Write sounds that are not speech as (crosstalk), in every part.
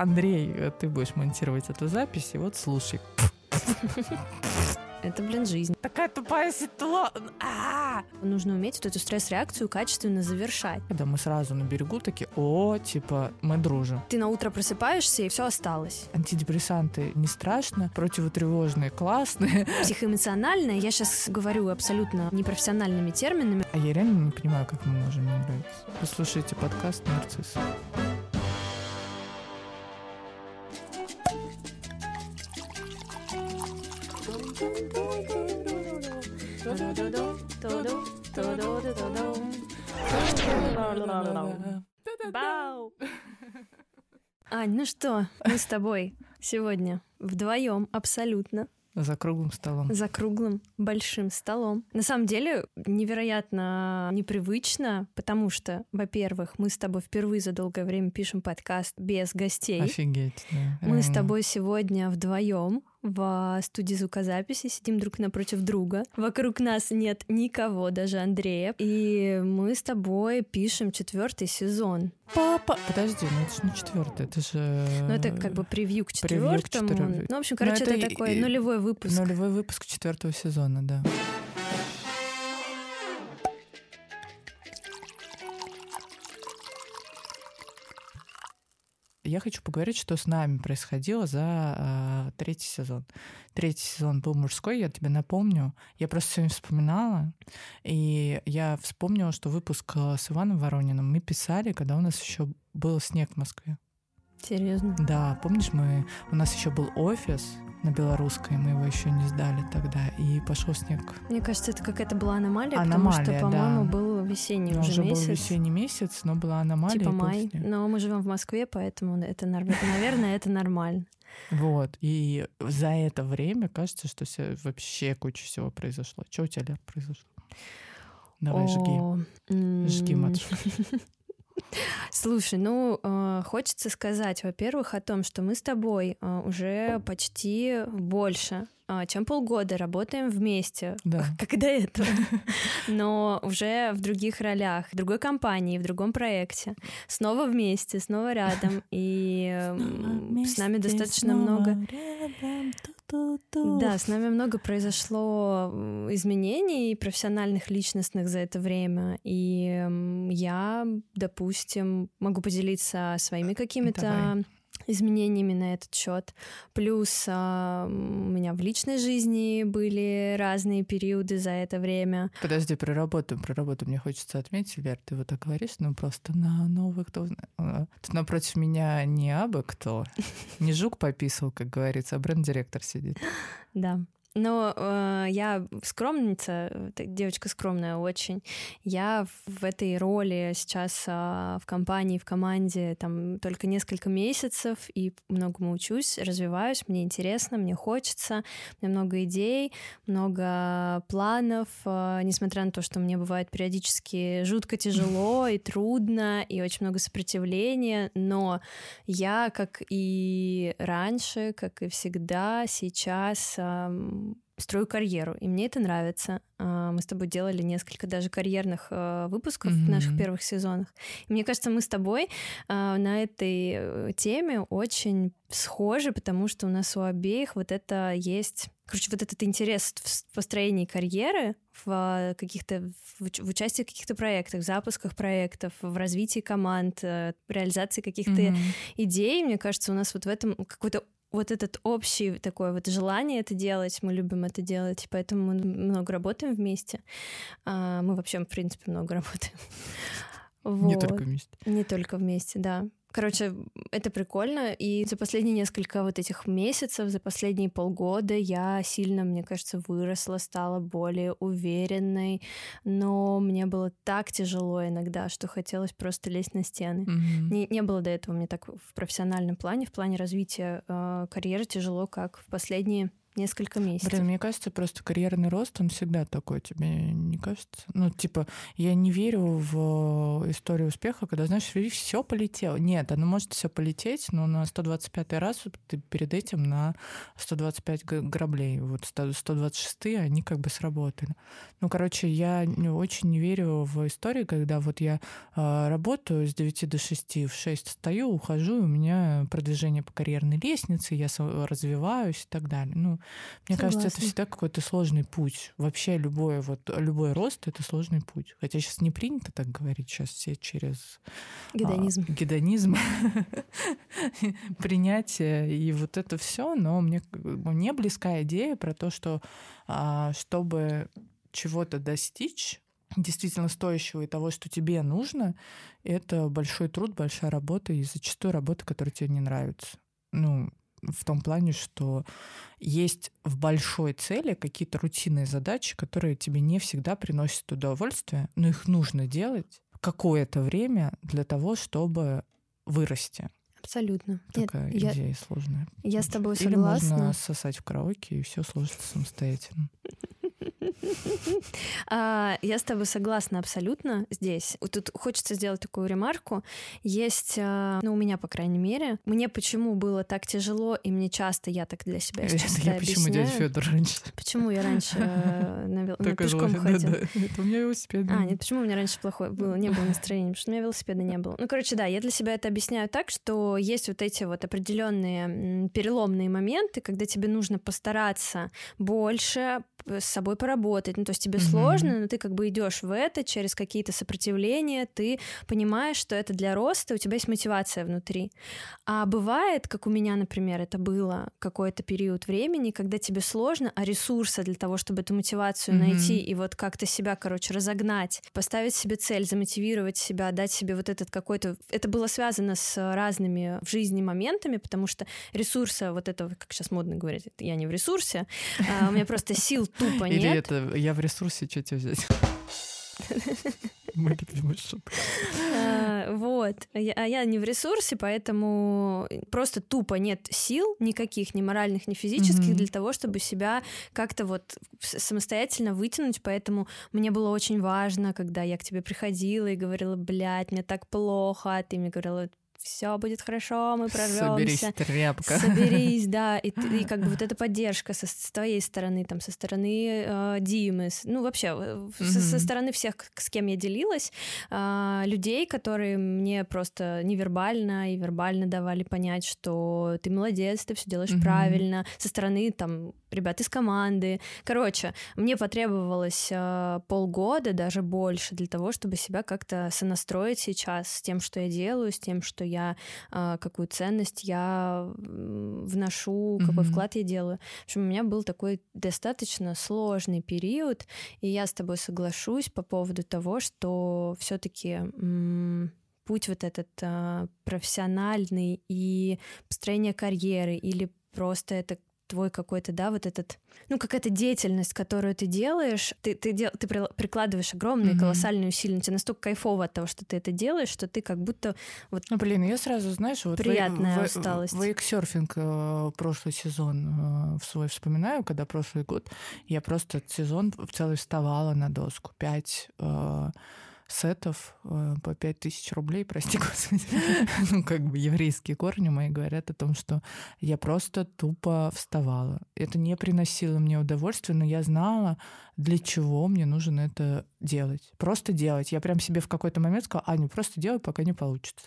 Андрей, э, ты будешь монтировать эту запись, и вот слушай. Это, блин, жизнь. Такая тупая ситуация. А! Нужно уметь вот эту стресс-реакцию качественно завершать. Когда мы сразу на берегу такие, о, типа, мы дружим. Ты на утро просыпаешься, и все осталось. Антидепрессанты не страшно, противотревожные классные. Психоэмоциональное, я сейчас говорю абсолютно непрофессиональными терминами. А я реально не понимаю, как мы можем не нравиться. Послушайте подкаст «Нарцисс». Ань, ну что, мы с тобой сегодня вдвоем абсолютно За круглым столом. за круглым большим столом. На самом деле невероятно непривычно, потому что, во-первых, мы с тобой впервые за долгое время пишем подкаст без гостей. Офигеть, да. Мы с тобой сегодня вдвоем в студии звукозаписи сидим друг напротив друга. Вокруг нас нет никого, даже Андрея. И мы с тобой пишем четвертый сезон. Папа! Подожди, ну это же не четвертый, это же... Ну, это как бы превью к превью к четвертому. четвёртому. Ну, в общем, Ну, короче, это это, и- такой и- нулевой выпуск. Нулевой выпуск четвертого сезона, да. Я хочу поговорить, что с нами происходило за а, третий сезон. Третий сезон был мужской, я тебе напомню. Я просто сегодня вспоминала, и я вспомнила, что выпуск а, с Иваном Ворониным мы писали, когда у нас еще был снег в Москве. Серьезно. Да, помнишь, мы у нас еще был офис на белорусской, мы его еще не сдали тогда, и пошел снег. Мне кажется, это какая-то была аномалия, потому Аномалия, что, да. по-моему, был весенний Ну, уже, уже месяц. был весенний месяц, но была аномалия. Типа май. Но мы живем в Москве, поэтому это, нар- наверное, это нормально. Вот. И за это время кажется, что вообще куча всего произошло. Что у тебя, Лер, произошло? Давай, жги. О, м, Жги, матушка. (laughs) Слушай, ну, э, хочется сказать, во-первых, о том, что мы с тобой э, уже почти больше, э, чем полгода работаем вместе, (laughs) Да. как и до этого, (laughs) но уже в других ролях, в другой компании, в другом проекте, снова вместе, снова рядом, и м, с нами достаточно много... Да, с нами много произошло изменений профессиональных, личностных за это время. И я, допустим, могу поделиться своими какими-то. Изменениями на этот счет. Плюс а, у меня в личной жизни были разные периоды за это время. Подожди, про работу, про работу мне хочется отметить, Лер, ты вот так говоришь, ну просто на новых, кто а, Тут напротив меня не абы кто, не жук пописал, как говорится, а бренд-директор сидит. Да. Но э, я скромница, э, девочка скромная очень. Я в этой роли сейчас а, в компании, в команде там только несколько месяцев и многому учусь, развиваюсь, мне интересно, мне хочется, у меня много идей, много планов, а, несмотря на то, что мне бывает периодически жутко тяжело и трудно, и очень много сопротивления, но я, как и раньше, как и всегда, сейчас ам, строю карьеру, и мне это нравится. А, Мы с тобой делали несколько даже карьерных э, выпусков в наших первых сезонах. И мне кажется, мы с тобой а, на этой э, теме очень схожи, потому что у нас у обеих вот это есть Короче, вот этот интерес в построении карьеры, в каких-то в, уч- в участии в каких-то проектах, в запусках проектов, в развитии команд, э, в реализации каких-то Мгм. идей. Мне кажется, у нас вот в этом какой-то вот этот общий такое вот желание это делать, мы любим это делать, поэтому мы много работаем вместе. А, Мы вообще, в принципе, много (laughs) работаем. Не Вот. только вместе. Не только вместе, да. Короче, это прикольно. И за последние несколько вот этих месяцев, за последние полгода я сильно, мне кажется, выросла, стала более уверенной. Но мне было так тяжело иногда, что хотелось просто лезть на стены. Мгм. Не, не было до этого мне так в профессиональном плане, в плане развития э, карьеры тяжело, как в последние несколько месяцев. Блин, мне кажется, просто карьерный рост, он всегда такой, тебе не кажется? Ну, типа, я не верю в историю успеха, когда, знаешь, все полетело. Нет, оно может все полететь, но на 125 раз ты перед этим на 125 граблей. Вот 126 они как бы сработали. Ну, короче, я очень не верю в истории, когда вот я э, работаю с 9 до 6, в 6 встаю, ухожу, у меня продвижение по карьерной лестнице, я развиваюсь и так далее. Ну, мне Согласна. кажется, это всегда какой-то сложный путь. Вообще любой, вот, любой рост — это сложный путь. Хотя сейчас не принято так говорить, сейчас все через... Гедонизм. А, гедонизм. (laughs) Принятие и вот это все, но мне, мне близка идея про то, что а, чтобы чего-то достичь, действительно стоящего и того, что тебе нужно, это большой труд, большая работа и зачастую работа, которая тебе не нравится. Ну, в том плане, что есть в большой цели какие-то рутинные задачи, которые тебе не всегда приносят удовольствие, но их нужно делать какое-то время для того, чтобы вырасти. Абсолютно. Такая Нет, идея я, сложная. Я с тобой согласна. Или можно сосать в караоке и все сложится самостоятельно. А, я с тобой согласна абсолютно здесь. Тут хочется сделать такую ремарку. Есть, а, ну, у меня, по крайней мере, мне почему было так тяжело, и мне часто, я так для себя сейчас Я почему дядя Федор раньше? Почему я раньше э, пешком ходил? Это у меня велосипед. А, нет, почему у меня раньше плохое было? Не было настроения, потому что у меня велосипеда не было. Ну, короче, да, я для себя это объясняю так, что есть вот эти вот определенные переломные моменты, когда тебе нужно постараться больше, с собой поработать. Ну, то есть тебе mm-hmm. сложно, но ты как бы идешь в это через какие-то сопротивления, ты понимаешь, что это для роста, у тебя есть мотивация внутри. А бывает, как у меня, например, это было какой-то период времени, когда тебе сложно, а ресурса для того, чтобы эту мотивацию mm-hmm. найти и вот как-то себя, короче, разогнать, поставить себе цель, замотивировать себя, дать себе вот этот какой-то... Это было связано с разными в жизни моментами, потому что ресурса вот этого, как сейчас модно говорить, я не в ресурсе, а у меня просто сил тупо (laughs) нет. Это я в ресурсе, что тебе взять? Мой любимый шутка. А, вот. А я не в ресурсе, поэтому просто тупо нет сил никаких, ни моральных, ни физических, для того, чтобы себя как-то вот самостоятельно вытянуть. Поэтому мне было очень важно, когда я к тебе приходила и говорила, блядь, мне так плохо, а ты мне говорила, все будет хорошо, мы прорвемся. Соберись, тряпка. Соберись, (laughs) да, и, и как бы вот эта поддержка со, с твоей стороны, там, со стороны э, Димы, ну вообще mm-hmm. со, со стороны всех, с кем я делилась, э, людей, которые мне просто невербально и вербально давали понять, что ты молодец, ты все делаешь mm-hmm. правильно, со стороны там ребят из команды. Короче, мне потребовалось э, полгода, даже больше, для того, чтобы себя как-то сонастроить сейчас с тем, что я делаю, с тем, что я, э, какую ценность я вношу, mm-hmm. какой вклад я делаю. В общем, у меня был такой достаточно сложный период, и я с тобой соглашусь по поводу того, что все-таки путь вот этот э, профессиональный и построение карьеры или просто это твой какой-то, да, вот этот, ну, какая-то деятельность, которую ты делаешь, ты, ты, дел, ты прикладываешь огромные, mm-hmm. колоссальные усилия, тебе настолько кайфово от того, что ты это делаешь, что ты как будто вот... Ну, блин, я сразу, знаешь, вот... Приятная в, усталость. Вейксерфинг э, прошлый сезон э, в свой вспоминаю, когда прошлый год я просто этот сезон в целый вставала на доску. Пять... Э, сетов э, по 5000 рублей, прости (laughs) господи. ну, как бы еврейские корни мои говорят о том, что я просто тупо вставала. Это не приносило мне удовольствия, но я знала, для чего мне нужно это делать. Просто делать. Я прям себе в какой-то момент сказала, Аня, просто делай, пока не получится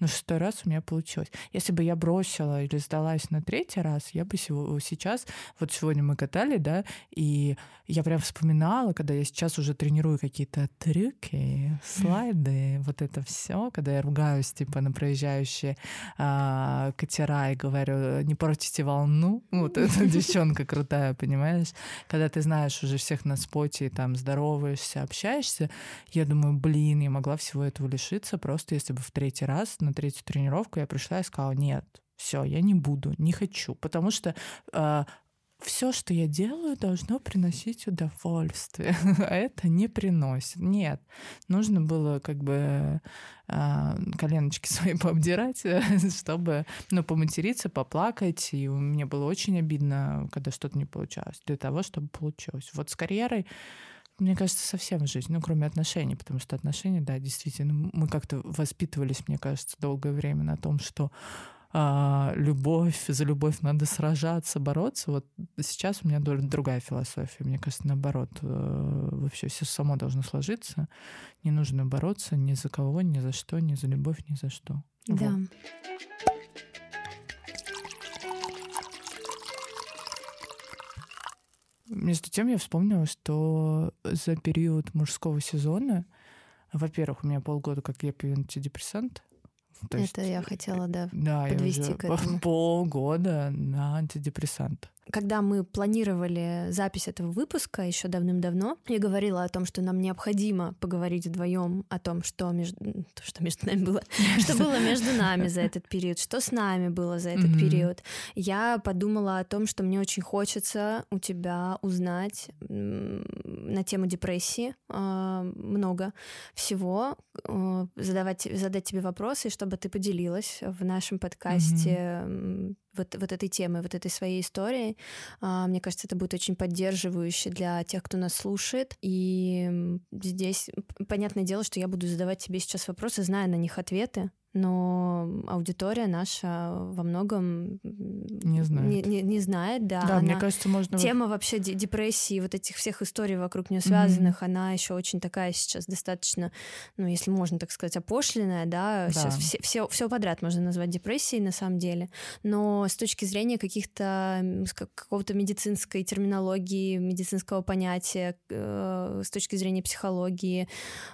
но шестой раз у меня получилось. Если бы я бросила или сдалась на третий раз, я бы сейчас, вот сегодня мы катали, да, и я прям вспоминала, когда я сейчас уже тренирую какие-то трюки, слайды, вот это все, когда я ругаюсь типа на проезжающие а, катера и говорю, не портите волну, вот эта (laughs) девчонка крутая, понимаешь? Когда ты знаешь уже всех на споте, и там здороваешься, общаешься, я думаю, блин, я могла всего этого лишиться просто если бы в третий раз на третью тренировку я пришла и сказала, нет, все, я не буду, не хочу, потому что э, все, что я делаю, должно приносить удовольствие, (laughs) а это не приносит. Нет, нужно было как бы э, коленочки (laughs) свои пообдирать, чтобы, ну, поматериться, поплакать, и мне было очень обидно, когда что-то не получалось, для того, чтобы получилось. Вот с карьерой мне кажется, совсем в жизни, ну, кроме отношений, потому что отношения, да, действительно, мы как-то воспитывались, мне кажется, долгое время на том, что а, любовь, за любовь надо сражаться, бороться. Вот сейчас у меня другая философия. Мне кажется, наоборот, э, вообще все само должно сложиться. Не нужно бороться ни за кого, ни за что, ни за любовь, ни за что. Да. Вот. Между тем я вспомнила, что за период мужского сезона, во-первых, у меня полгода, как я пью антидепрессант, то Это есть, я хотела, да, да подвести я уже к этому. (laughs) Полгода на антидепрессант когда мы планировали запись этого выпуска еще давным-давно, я говорила о том, что нам необходимо поговорить вдвоем о том, что между, что между нами было, (laughs) что было между нами за этот период, что с нами было за этот период. Я подумала о том, что мне очень хочется у тебя узнать на тему депрессии а, много всего, а, задавать, задать тебе вопросы, чтобы ты поделилась в нашем подкасте вот, вот этой темы, вот этой своей истории. А, мне кажется, это будет очень поддерживающе для тех, кто нас слушает. И здесь понятное дело, что я буду задавать тебе сейчас вопросы, зная на них ответы но аудитория наша во многом не знает. Не, не, не знает, да. Да, она... мне кажется, можно... Тема вообще депрессии, вот этих всех историй вокруг нее связанных, mm-hmm. она еще очень такая сейчас достаточно, ну, если можно так сказать, опошленная, да. да. Сейчас все, все, все подряд можно назвать депрессией на самом деле. Но с точки зрения каких-то какого-то медицинской терминологии, медицинского понятия, э, с точки зрения психологии,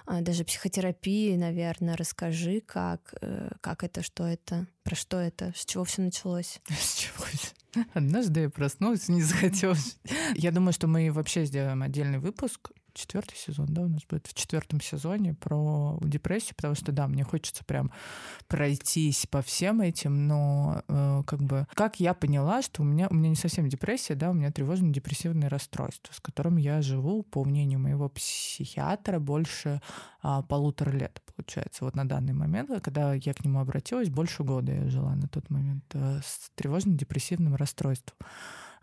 э, даже психотерапии, наверное, расскажи, как э, как это, что это, про что это, с чего все началось? (laughs) С чего? (laughs) Однажды я проснулась и не захотелось. Я думаю, что мы вообще сделаем отдельный выпуск четвертый сезон, да, у нас будет в четвертом сезоне про депрессию, потому что, да, мне хочется прям пройтись по всем этим, но э, как бы, как я поняла, что у меня, у меня не совсем депрессия, да, у меня тревожно-депрессивное расстройство, с которым я живу, по мнению моего психиатра, больше э, полутора лет, получается, вот на данный момент, когда я к нему обратилась, больше года я жила на тот момент э, с тревожно-депрессивным расстройством.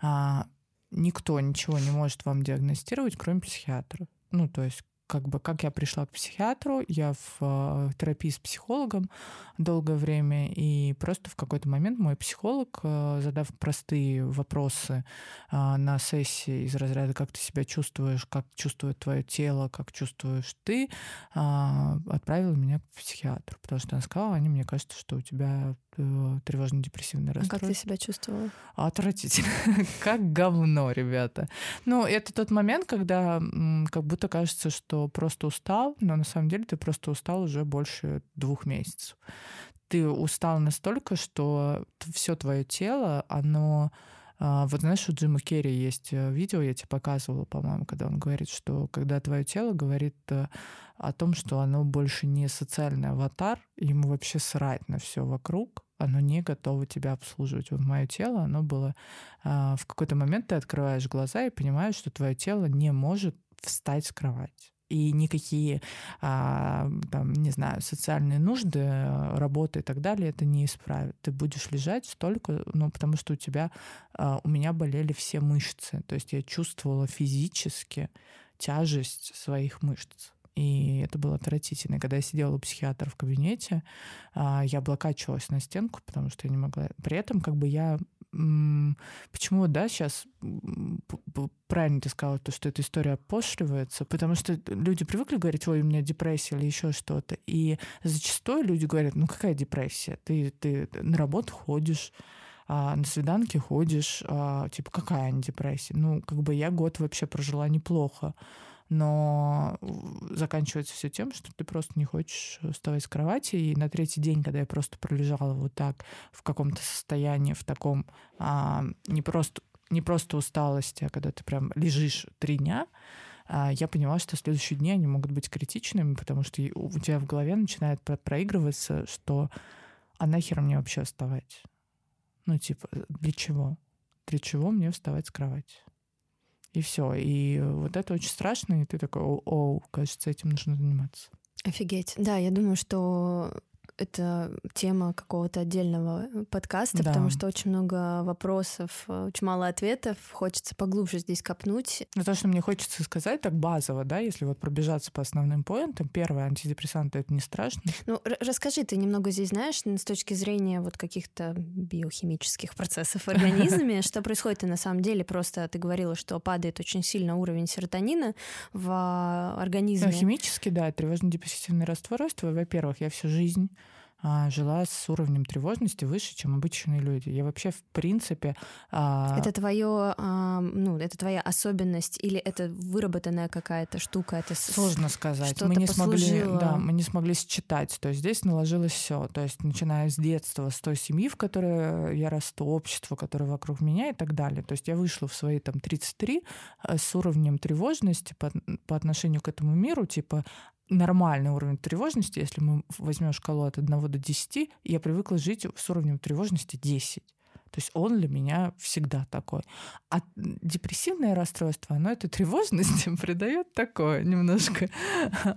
А, никто ничего не может вам диагностировать, кроме психиатра. Ну, то есть как бы как я пришла к психиатру, я в э, терапии с психологом долгое время, и просто в какой-то момент мой психолог, э, задав простые вопросы э, на сессии из разряда «как ты себя чувствуешь», «как чувствует твое тело», «как чувствуешь ты», отправила меня к психиатру, потому что она сказала, они мне кажется, что у тебя Э, тревожно-депрессивное расстройство. А как ты себя чувствовала? Отвратительно. (laughs) как говно, ребята. Ну, это тот момент, когда как будто кажется, что просто устал, но на самом деле ты просто устал уже больше двух месяцев. Ты устал настолько, что все твое тело, оно а, вот знаешь, у Джима Керри есть э, видео, я тебе показывала, по-моему, когда он говорит, что когда твое тело говорит э, о том, что оно больше не социальный аватар, ему вообще срать на все вокруг, оно не готово тебя обслуживать. Вот мое тело, оно было... А, в какой-то момент ты открываешь глаза и понимаешь, что твое тело не может встать с кровати и никакие, а, там, не знаю, социальные нужды, работы и так далее это не исправит. Ты будешь лежать столько, ну, потому что у тебя, а, у меня болели все мышцы, то есть я чувствовала физически тяжесть своих мышц. И это было отвратительно. Когда я сидела у психиатра в кабинете, а, я облокачивалась на стенку, потому что я не могла. При этом как бы я Почему, да, сейчас правильно ты сказала, то, что эта история опошливается, потому что люди привыкли говорить, ой, у меня депрессия или еще что-то. И зачастую люди говорят, ну какая депрессия? Ты, ты на работу ходишь, а, на свиданки ходишь, а, типа какая депрессия? Ну, как бы я год вообще прожила неплохо но заканчивается все тем, что ты просто не хочешь вставать с кровати. И на третий день, когда я просто пролежала вот так в каком-то состоянии, в таком а, не просто не просто усталости, а когда ты прям лежишь три дня, а, я поняла, что следующие дни они могут быть критичными, потому что у тебя в голове начинает проигрываться, что а нахер мне вообще вставать? Ну, типа, для чего? для чего мне вставать с кровати. И все. И вот это очень страшно, и ты такой, о кажется, этим нужно заниматься. Офигеть. Да, я думаю, что это тема какого-то отдельного э, подкаста, да. потому что очень много вопросов, э, очень мало ответов. Хочется поглубже здесь копнуть. Но то, что мне хочется сказать так базово, да, если вот пробежаться по основным поинтам. Первое, антидепрессанты — это не страшно. Ну, расскажи, ты немного здесь знаешь с точки зрения вот каких-то биохимических процессов в организме, (laughs) что происходит на самом деле? Просто ты говорила, что падает очень сильно уровень серотонина в а, организме. Химически, да, тревожно-депрессивное расстройство. Во-первых, я всю жизнь жила с уровнем тревожности выше, чем обычные люди. Я вообще в принципе... А... Это твое, а, ну, это твоя особенность или это выработанная какая-то штука? Это сложно сказать. Мы не смогли, да, мы не смогли считать. То есть здесь наложилось все. То есть начиная с детства, с той семьи, в которой я расту, общество, которое вокруг меня и так далее. То есть я вышла в свои там 33 э, с уровнем тревожности по, по отношению к этому миру, типа нормальный уровень тревожности, если мы возьмем шкалу от 1 до 10, я привыкла жить с уровнем тревожности 10. То есть он для меня всегда такой. А депрессивное расстройство, оно эту тревожность (laughs) придает такое немножко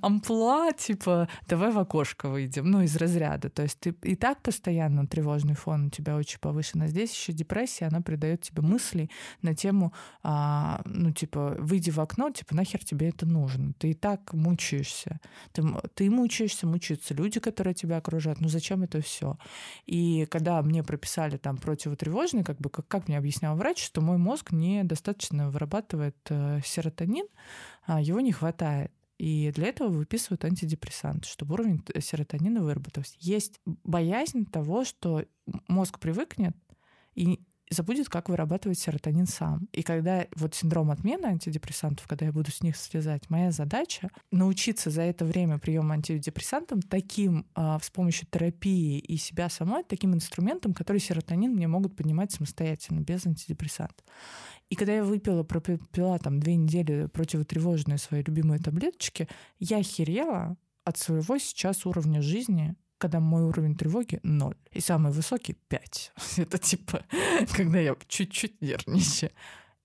амплуа, типа давай в окошко выйдем, ну, из разряда. То есть ты и так постоянно тревожный фон у тебя очень повышен, а здесь еще депрессия, она придает тебе мысли на тему, а, ну, типа, выйди в окно, типа, нахер тебе это нужно? Ты и так мучаешься. Ты, ты мучаешься, мучаются люди, которые тебя окружают. Ну, зачем это все? И когда мне прописали там против тревожный, как бы как, как мне объяснял врач, что мой мозг недостаточно вырабатывает э, серотонин, а его не хватает. И для этого выписывают антидепрессанты, чтобы уровень серотонина выработался. Есть боязнь того, что мозг привыкнет и забудет, как вырабатывать серотонин сам. И когда вот синдром отмены антидепрессантов, когда я буду с них слезать, моя задача научиться за это время приема антидепрессантов таким а, с помощью терапии и себя самой, таким инструментом, который серотонин мне могут поднимать самостоятельно, без антидепрессантов. И когда я выпила, пропила там две недели противотревожные свои любимые таблеточки, я охерела от своего сейчас уровня жизни когда мой уровень тревоги — ноль. И самый высокий — пять. (laughs) Это типа, (laughs) когда я чуть-чуть нервничаю.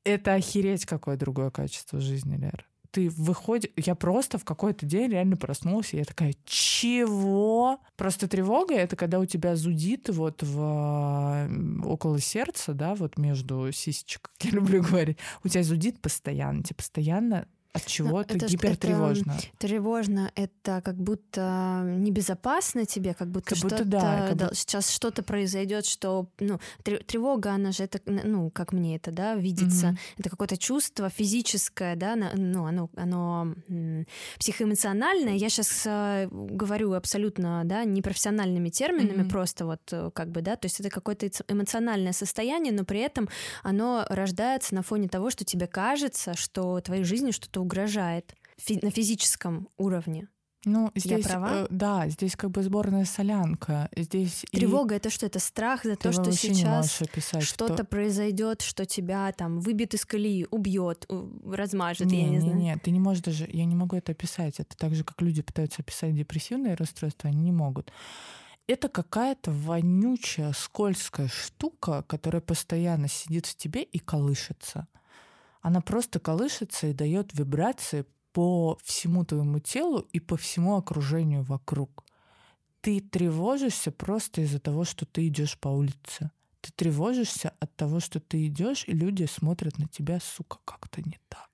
Это охереть какое другое качество жизни, Лер. Ты выходишь... Я просто в какой-то день реально проснулась, и я такая, чего? Просто тревога — это когда у тебя зудит вот в... около сердца, да, вот между сисечек, как я люблю (laughs) говорить, у тебя зудит постоянно, тебе постоянно от ну, чего-то гипертревожно. Это, тревожно, это как будто небезопасно тебе, как будто, как будто да, как будто... сейчас что-то произойдет, что ну тревога, она же это, ну как мне это, да, видится, mm-hmm. это какое-то чувство физическое, да, ну оно, оно психоэмоциональное. Я сейчас э, говорю абсолютно, да, непрофессиональными терминами, mm-hmm. просто вот э, как бы, да, то есть это какое-то эмоциональное состояние, но при этом оно рождается на фоне того, что тебе кажется, что твоей жизни что-то угрожает фи- на физическом уровне. Ну, здесь, Я права? Э, да, здесь как бы сборная солянка. Здесь Тревога и... это что? Это страх за Ты то, что сейчас что-то что... произойдет, что тебя там выбьет из колеи, убьет, размажет, не, я не, не знаю. Нет, ты не можешь даже, я не могу это описать. Это так же, как люди пытаются описать депрессивное расстройство, они не могут. Это какая-то вонючая, скользкая штука, которая постоянно сидит в тебе и колышется она просто колышется и дает вибрации по всему твоему телу и по всему окружению вокруг. Ты тревожишься просто из-за того, что ты идешь по улице. Ты тревожишься от того, что ты идешь, и люди смотрят на тебя, сука, как-то не так.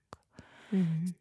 Mm-hmm.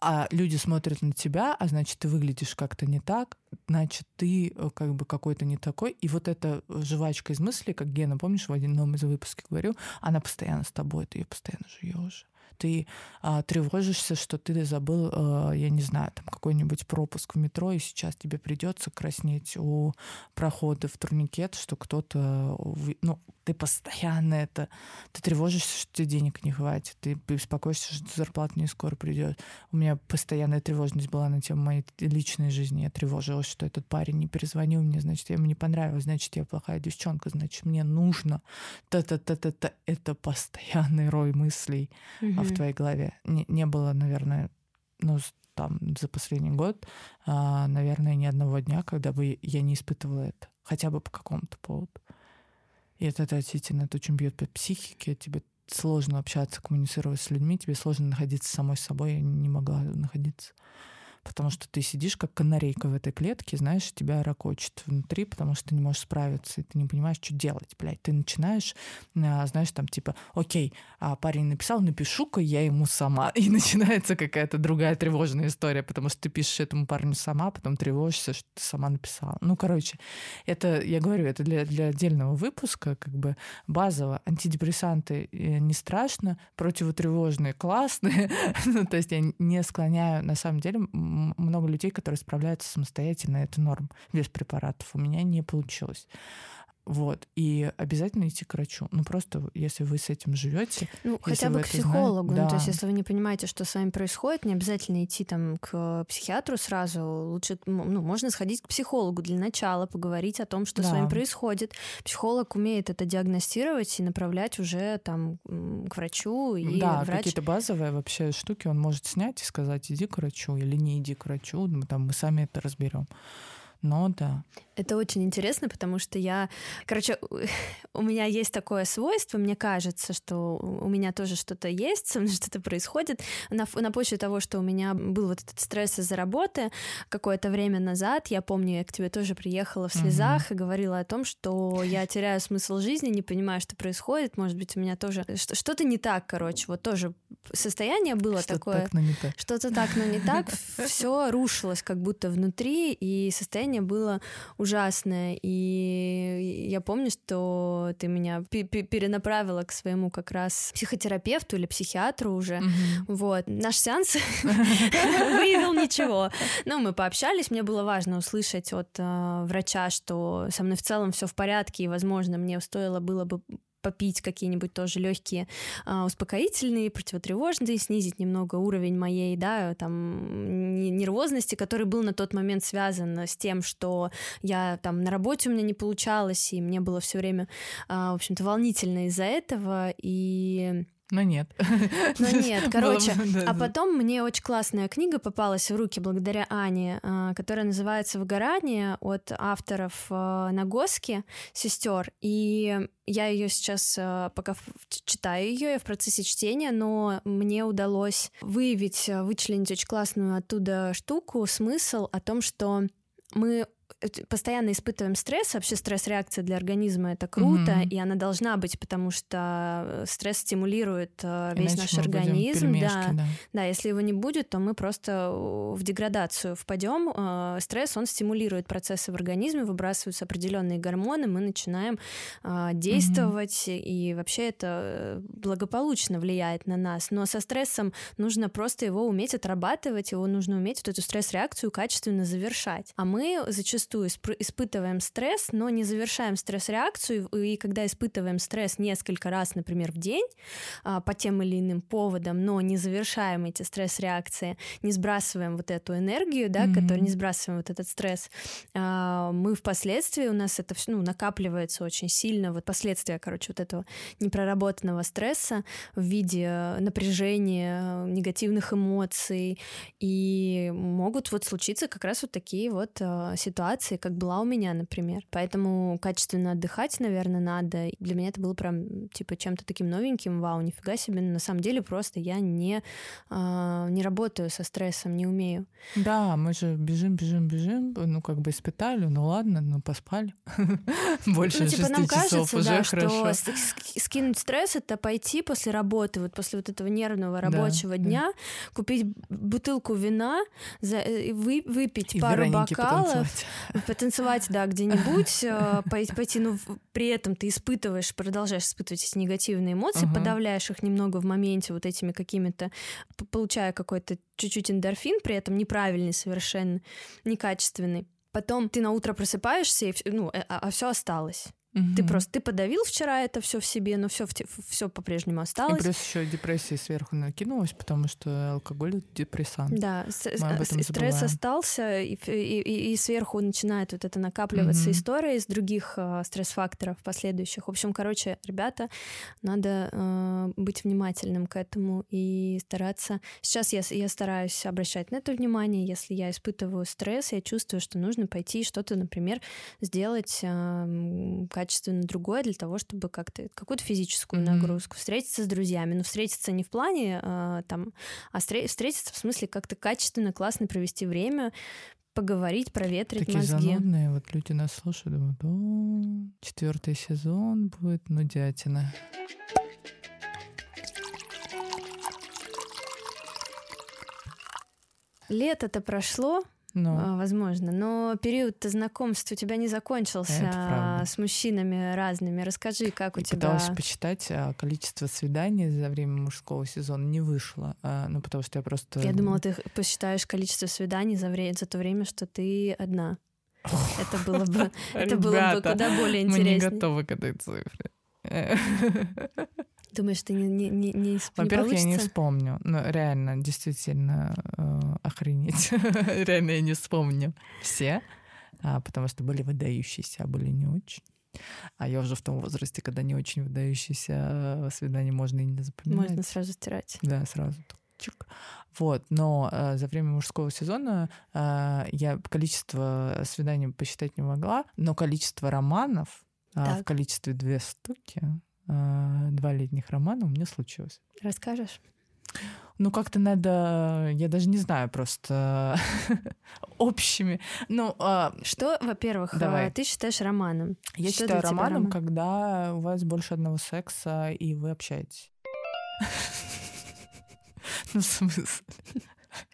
А люди смотрят на тебя, а значит, ты выглядишь как-то не так, значит, ты э, как бы какой-то не такой. И вот эта жвачка из мыслей, как Гена, помнишь, в одном из выпусков говорил, она постоянно с тобой, ты ее постоянно жуешь ты а, тревожишься, что ты забыл, а, я не знаю, там какой-нибудь пропуск в метро, и сейчас тебе придется краснеть у прохода в турникет, что кто-то, ну, ты постоянно это, ты тревожишься, что тебе денег не хватит, ты беспокоишься, что зарплата не скоро придет. У меня постоянная тревожность была на тему моей личной жизни. Я тревожилась, что этот парень не перезвонил мне, значит, я ему не понравилась, значит, я плохая девчонка, значит, мне нужно. Та-та-та-та-та. Это постоянный рой мыслей mm-hmm. В твоей голове. Не, не было, наверное, ну, там, за последний год, а, наверное, ни одного дня, когда бы я не испытывала это. Хотя бы по какому-то поводу. И это отвратительно, это очень бьет по психике, тебе сложно общаться, коммуницировать с людьми, тебе сложно находиться самой собой, я не могла находиться потому что ты сидишь как канарейка в этой клетке, знаешь, тебя ракочет внутри, потому что ты не можешь справиться, и ты не понимаешь, что делать, блядь. Ты начинаешь, а, знаешь, там типа, окей, а парень написал, напишу-ка я ему сама. (laughs) И начинается какая-то другая тревожная история, потому что ты пишешь этому парню сама, потом тревожишься, что ты сама написала. Ну, короче, это, я говорю, это для, для отдельного выпуска, как бы базово. Антидепрессанты э, не страшно, противотревожные классные. (laughs) ну, то есть я не склоняю, на самом деле, много людей, которые справляются самостоятельно, это норм, без препаратов. У меня не получилось. Вот. И обязательно идти к врачу. Ну, просто если вы с этим живете. Ну, хотя бы к психологу. Знаете, ну, да. то есть, если вы не понимаете, что с вами происходит, не обязательно идти там к психиатру сразу. Лучше, ну, можно сходить к психологу для начала, поговорить о том, что да. с вами происходит. Психолог умеет это диагностировать и направлять уже там к врачу. И да, врач... какие-то базовые вообще штуки он может снять и сказать, иди к врачу или не иди к врачу. Мы, там, мы сами это разберем. Но да. Это очень интересно, потому что я, короче, у (laughs) меня есть такое свойство, мне кажется, что у меня тоже что-то есть, со мной (laughs) что-то происходит на, на почве того, что у меня был вот этот стресс из-за работы какое-то время назад. Я помню, я к тебе тоже приехала в слезах mm-hmm. и говорила о том, что я теряю смысл жизни, не понимаю, что происходит. Может быть, у меня тоже что-то не так, короче, вот тоже состояние было что-то такое. Так, но не так. Что-то так, но не так. (laughs) Все рушилось как будто внутри, и состояние было ужасное. И я помню, что ты меня перенаправила к своему как раз психотерапевту или психиатру уже. Вот. Наш сеанс (laughs) выявил ничего. Но мы пообщались, мне было важно услышать от э, врача, что со мной в целом все в порядке, и, возможно, мне стоило было бы попить какие-нибудь тоже легкие а, успокоительные, противотревожные, снизить немного уровень моей, да, там, нервозности, который был на тот момент связан с тем, что я там на работе у меня не получалось, и мне было все время, а, в общем-то, волнительно из-за этого, и но нет. (laughs) Но нет, короче. А потом мне очень классная книга попалась в руки благодаря Ане, а, которая называется «Выгорание» от авторов а, Нагоски, сестер. И я ее сейчас а, пока читаю ее, я в процессе чтения, но мне удалось выявить, вычленить очень классную оттуда штуку, смысл о том, что мы постоянно испытываем стресс, вообще стресс-реакция для организма это круто, mm-hmm. и она должна быть, потому что э, стресс стимулирует э, весь Иначе наш организм. Да, да. да, если его не будет, то мы просто в деградацию впадем. Э, стресс он стимулирует процессы в организме, выбрасываются определенные гормоны, мы начинаем действовать, mm-hmm. и вообще это благополучно влияет на нас. Но со стрессом нужно просто его уметь отрабатывать, его нужно уметь вот эту стресс-реакцию качественно завершать. А мы зачастую зачастую испытываем стресс, но не завершаем стресс-реакцию, и когда испытываем стресс несколько раз, например, в день а, по тем или иным поводам, но не завершаем эти стресс-реакции, не сбрасываем вот эту энергию, да, mm-hmm. которую не сбрасываем вот этот стресс, а, мы впоследствии, у нас это все ну, накапливается очень сильно, вот последствия, короче, вот этого непроработанного стресса в виде напряжения, негативных эмоций, и могут вот случиться как раз вот такие вот а, ситуации, ситуации, как была у меня, например. Поэтому качественно отдыхать, наверное, надо. Для меня это было прям, типа, чем-то таким новеньким. Вау, нифига себе. Но на самом деле просто я не, э, не работаю со стрессом, не умею. Да, мы же бежим, бежим, бежим. Ну, как бы испытали, ну ладно, ну поспали. (laughs) Больше ну, типа, нам кажется, да, что скинуть стресс — это пойти после работы, вот после вот этого нервного рабочего дня, купить бутылку вина, э, выпить пару бокалов, (laughs) потанцевать, да, где-нибудь, э, пойти, ну, при этом ты испытываешь, продолжаешь испытывать эти негативные эмоции, подавляешь их немного в моменте вот этими какими-то, получая какой-то чуть-чуть эндорфин, при этом неправильный совершенно, некачественный. Потом ты на утро просыпаешься, и, ну, э, а, а все осталось. Угу. Ты просто ты подавил вчера это все в себе, но все все по-прежнему осталось. И плюс еще депрессия сверху накинулась, потому что алкоголь депрессант. Да, стресс остался, и, и, и сверху начинает вот это накапливаться угу. история из других э, стресс-факторов последующих. В общем, короче, ребята, надо э, быть внимательным к этому и стараться. Сейчас я, я стараюсь обращать на это внимание. Если я испытываю стресс, я чувствую, что нужно пойти что-то, например, сделать э, качественно другое для того, чтобы как-то какую-то физическую mm-hmm. нагрузку, встретиться с друзьями. Но встретиться не в плане э, там, а встретиться в смысле как-то качественно, классно провести время, поговорить, проветрить Такие мозги. занудные, вот люди нас слушают, думают, о, четвертый сезон будет нудятина. Лето-то прошло, ну. возможно. Но период знакомств у тебя не закончился с мужчинами разными. Расскажи, как у и тебя... пыталась посчитать а, количество свиданий за время мужского сезона. Не вышло. А, ну, потому что я просто... Я думала, ты посчитаешь количество свиданий за, время, за то время, что ты одна. Это было бы, (laughs) это было бы куда более интересно. Мы не готовы к этой цифре. (laughs) Думаешь, ты не, не, не, не Во-первых, я не вспомню. Ну, реально, действительно, э, охренеть. (laughs) реально я не вспомню все, а, потому что были выдающиеся, а были не очень. А я уже в том возрасте, когда не очень выдающиеся э, свидания можно и не запоминать. Можно сразу стирать. Да, сразу. Чик. Вот, но э, за время мужского сезона э, я количество свиданий посчитать не могла, но количество романов э, в количестве две штуки а, два летних романа у меня случилось. Расскажешь? Ну, как-то надо, я даже не знаю, просто (laughs) общими. Ну, а... что, во-первых, а, Давай. ты считаешь романом? Я что считаю романом, роман? когда у вас больше одного секса и вы общаетесь. (laughs) Ну, в смысле?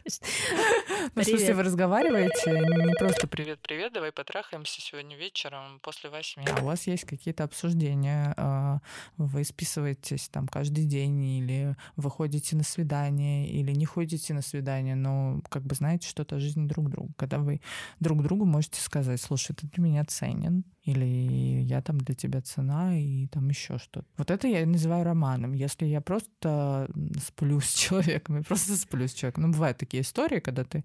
(laughs) Ну, в смысле, вы разговариваете, не просто «Привет-привет, давай потрахаемся сегодня вечером после восьми». А у вас есть какие-то обсуждения, а, вы списываетесь там каждый день, или вы ходите на свидание, или не ходите на свидание, но как бы знаете что-то о жизни друг друга. Когда вы друг другу можете сказать, слушай, ты для меня ценен, или я там для тебя цена и там еще что-то. Вот это я называю романом. Если я просто сплю с (laughs) человеком, я просто сплю с человеком. Ну, бывают такие истории, когда ты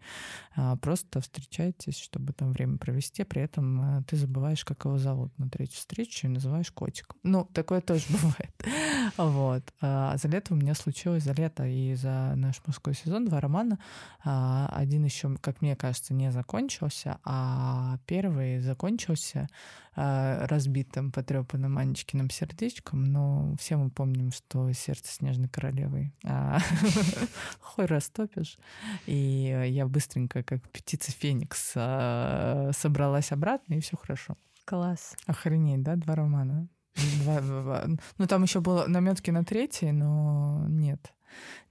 а, просто встречаетесь, чтобы там время провести, при этом а, ты забываешь, как его зовут на третью встречу и называешь котиком. Ну, такое тоже (laughs) бывает. Вот. А за лето у меня случилось, за лето и за наш мужской сезон два романа. А, один еще, как мне кажется, не закончился, а первый закончился а, разбитым, потрепанным Анечкиным сердечком, но все мы помним, что сердце снежной королевы а, (laughs) хуй растопишь. И я быстренько, как птица Феникс, а, собралась обратно, и все хорошо. Класс. Охренеть, да, два романа. Два, два. Ну, там еще было наметки на третий, но нет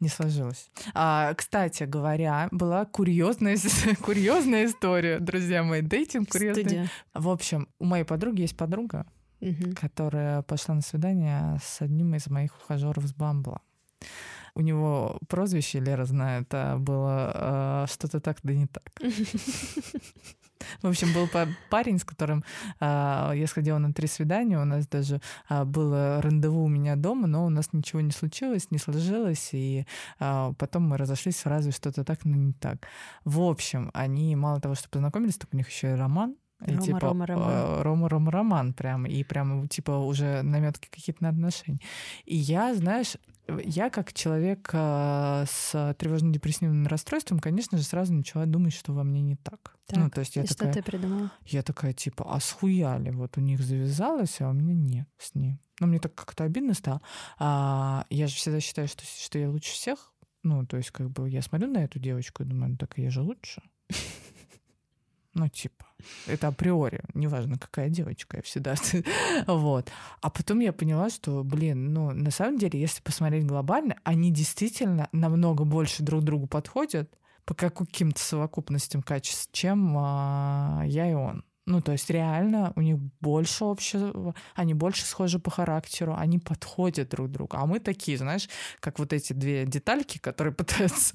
не сложилось. А, кстати говоря, была курьезная, (laughs) курьезная история, друзья мои, дейтинг курьезный. Студия. В общем, у моей подруги есть подруга, угу. которая пошла на свидание с одним из моих ухажеров с Бамбла. У него прозвище, Лера знает, а было а, что-то так, да не так. (laughs) В общем, был парень, с которым а, я сходила на три свидания. У нас даже а, было рандеву у меня дома, но у нас ничего не случилось, не сложилось. И а, потом мы разошлись сразу что-то так, но не так. В общем, они мало того, что познакомились, так у них еще и роман. Рома, и, типа, Рома, Роман. Рома, Рома, Роман прям. И прям, типа, уже наметки какие-то на отношения. И я, знаешь, я как человек э, с тревожно-депрессивным расстройством, конечно же, сразу начала думать, что во мне не так. так ну, то есть я и такая, что ты придумала? Я такая, типа, а схуяли? Вот у них завязалось, а у меня нет с ним. Ну, мне так как-то обидно стало. А, я же всегда считаю, что, что я лучше всех. Ну, то есть, как бы, я смотрю на эту девочку и думаю, ну, так я же лучше. Ну, типа, это априори, неважно, какая девочка, я всегда... (laughs) вот. А потом я поняла, что, блин, ну, на самом деле, если посмотреть глобально, они действительно намного больше друг другу подходят по каким-то совокупностям качеств, чем а, я и он. Ну, то есть реально у них больше общего, они больше схожи по характеру, они подходят друг другу. А мы такие, знаешь, как вот эти две детальки, которые (laughs) пытаются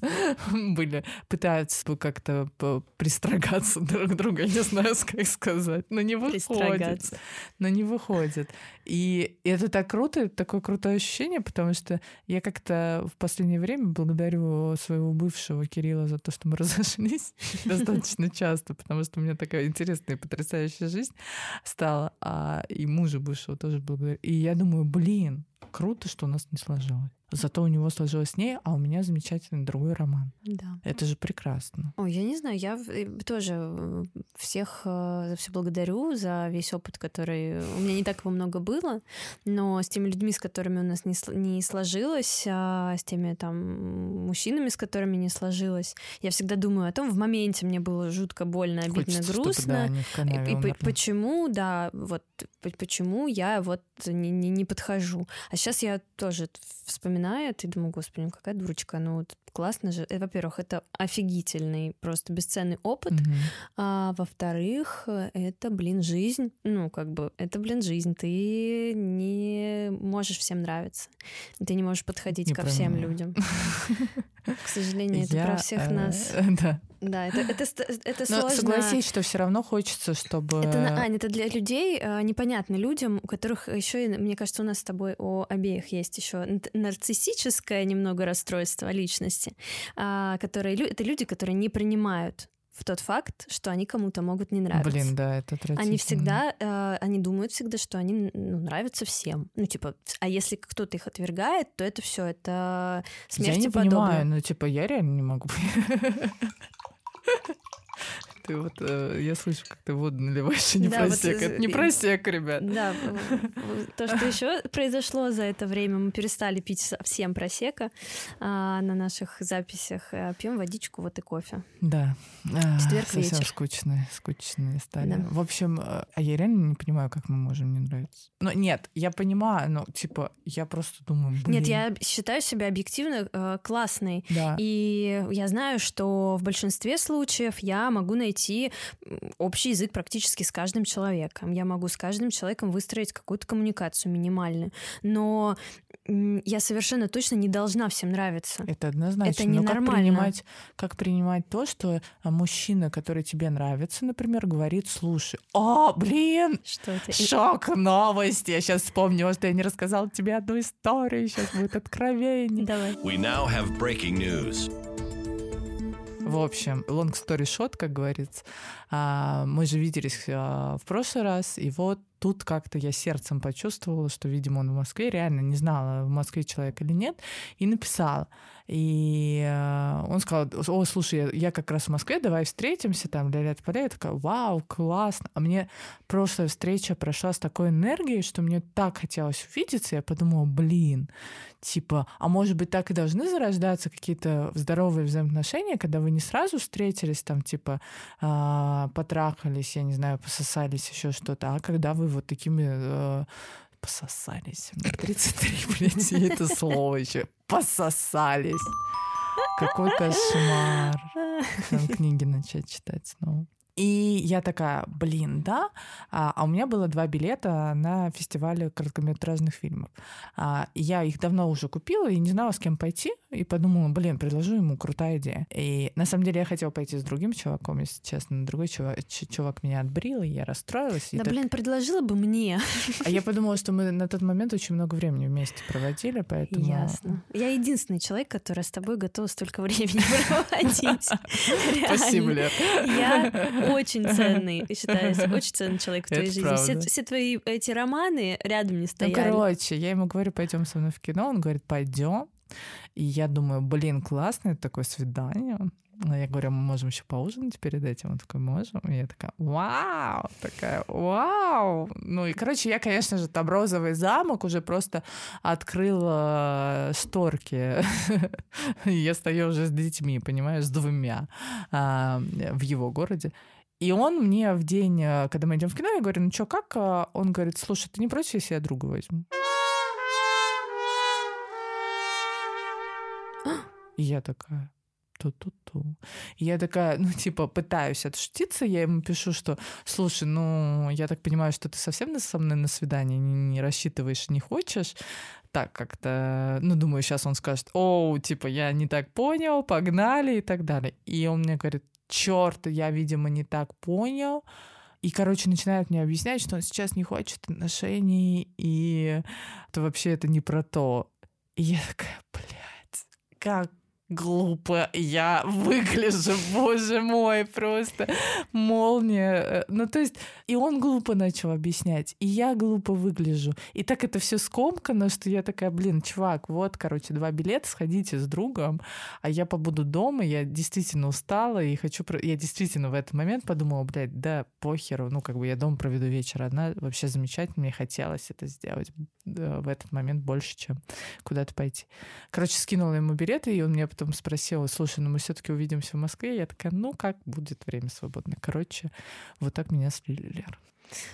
были, пытаются как-то пристрогаться друг я не знаю, как сказать, но не выходит. Но не выходит. И это так круто, такое крутое ощущение, потому что я как-то в последнее время благодарю своего бывшего Кирилла за то, что мы (laughs) разошлись (laughs) достаточно часто, потому что у меня такая интересная и потрясающая жизнь стала, а и мужа бывшего тоже благодарю. И я думаю, блин, круто, что у нас не сложилось. Зато у него сложилось с ней, а у меня замечательный другой роман. Да. Это же прекрасно. Ой, я не знаю, я э, тоже э, всех э, за все благодарю, за весь опыт, который у меня не так его много было, но с теми людьми, с которыми у нас не, не сложилось, а с теми там мужчинами, с которыми не сложилось, я всегда думаю о том, в моменте мне было жутко больно, обидно, Хочется, грустно. Чтобы, да, и, и почему, да, вот почему я вот не, не, не подхожу. А сейчас я тоже вспоминаю и думаю, господи, ну какая дурочка, ну вот классно же. Э, во-первых, это офигительный, просто бесценный опыт. Mm-hmm. А во-вторых, это, блин, жизнь. Ну, как бы, это, блин, жизнь. Ты не можешь всем нравиться. Ты не можешь подходить не ко всем людям. К сожалению, это про всех э, нас. (laughs) Да. Да, это, это, это сложно. Но согласись, что все равно хочется, чтобы... Это, Аня, это для людей а, непонятно людям, у которых еще, мне кажется, у нас с тобой у обеих есть еще нарциссическое немного расстройство личности, а, которые, это люди, которые не принимают в тот факт, что они кому-то могут не нравиться. Блин, да, это Они всегда, э, они думают всегда, что они ну, нравятся всем. Ну, типа, а если кто-то их отвергает, то это все, это смерти Я не подобно. понимаю, ну, типа, я реально не могу. (laughs) Ты вот, э, я слышу, как ты воду наливаешь, и не да, просек. Вот, это не просек, ребят. Да, то, что еще (laughs) произошло за это время, мы перестали пить всем просека а, на наших записях, а, пьем водичку, вот и кофе. Да. Четверг Совсем вечер. скучные, скучные стали. Да. В общем, э, а я реально не понимаю, как мы можем не нравиться. Ну, нет, я понимаю, но, типа, я просто думаю, блин. Нет, я считаю себя объективно э, классной. Да. И я знаю, что в большинстве случаев я могу найти найти общий язык практически с каждым человеком. Я могу с каждым человеком выстроить какую-то коммуникацию минимальную. Но я совершенно точно не должна всем нравиться. Это однозначно. Это Но как принимать, как принимать то, что а, мужчина, который тебе нравится, например, говорит, слушай, о, блин, что это? шок, новость. Я сейчас вспомнила, что я не рассказала тебе одну историю, сейчас будет откровение. Давай. We now have breaking news. В общем, long story short, как говорится, а, мы же виделись а, в прошлый раз, и вот тут как-то я сердцем почувствовала, что, видимо, он в Москве, реально не знала, в Москве человек или нет, и написала. И э, он сказал, о, слушай, я, как раз в Москве, давай встретимся там, для лет поля. Я такая, вау, классно. А мне прошлая встреча прошла с такой энергией, что мне так хотелось увидеться. Я подумала, блин, типа, а может быть так и должны зарождаться какие-то здоровые взаимоотношения, когда вы не сразу встретились, там, типа, э, потрахались, я не знаю, пососались, еще что-то, а когда вы вот такими э, пососались. 33, (laughs) блядь, и это слово еще. Пососались. Какой кошмар. Там книги начать читать снова. И я такая, блин, да. А, а у меня было два билета на фестивале короткометражных фильмов. А, я их давно уже купила и не знала, с кем пойти. И подумала, блин, предложу ему, крутая идея. И на самом деле я хотела пойти с другим чуваком, если честно. Другой чувак, чувак меня отбрил, и я расстроилась. Да, так... блин, предложила бы мне. А я (laughs) подумала, что мы на тот момент очень много времени вместе проводили, поэтому... Ясно. Я единственный человек, который с тобой готов столько времени (laughs) проводить. (laughs) Спасибо, Лер. Я очень ценный, считаюсь, очень ценный человек в твоей жизни. Все, все твои эти романы рядом не ну, стояли. Ну, короче, я ему говорю, пойдем со мной в кино. Он говорит, пойдем. И я думаю, блин, классное такое свидание. Но я говорю, мы можем еще поужинать перед этим. Он такой, можем. И я такая, вау! Такая, вау! Ну и, короче, я, конечно же, там розовый замок уже просто открыла шторки. я стою уже с детьми, понимаешь, с двумя а, в его городе. И он мне в день, э, когда мы идем в кино, я говорю, ну что, как? А он говорит, слушай, ты не против, если я друга возьму? И я такая, ту-ту-ту. Я такая, ну, типа, пытаюсь отшутиться, я ему пишу, что, слушай, ну, я так понимаю, что ты совсем со мной на свидание не, не рассчитываешь, не хочешь, так как-то, ну, думаю, сейчас он скажет, о, типа, я не так понял, погнали и так далее. И он мне говорит, черт, я, видимо, не так понял. И, короче, начинает мне объяснять, что он сейчас не хочет отношений, и это вообще это не про то. И я такая, блядь, как глупо я выгляжу, (laughs) боже мой, просто молния. Э, ну, то есть, и он глупо начал объяснять, и я глупо выгляжу. И так это все скомкано, что я такая, блин, чувак, вот, короче, два билета, сходите с другом, а я побуду дома, я действительно устала и хочу... Я действительно в этот момент подумала, блядь, да, похеру, ну, как бы я дома проведу вечер одна, вообще замечательно, мне хотелось это сделать в этот момент больше, чем куда-то пойти. Короче, скинула ему билеты, и он мне потом спросил, слушай, ну мы все-таки увидимся в Москве. Я такая, ну как будет время свободное. Короче, вот так меня слили, Лера.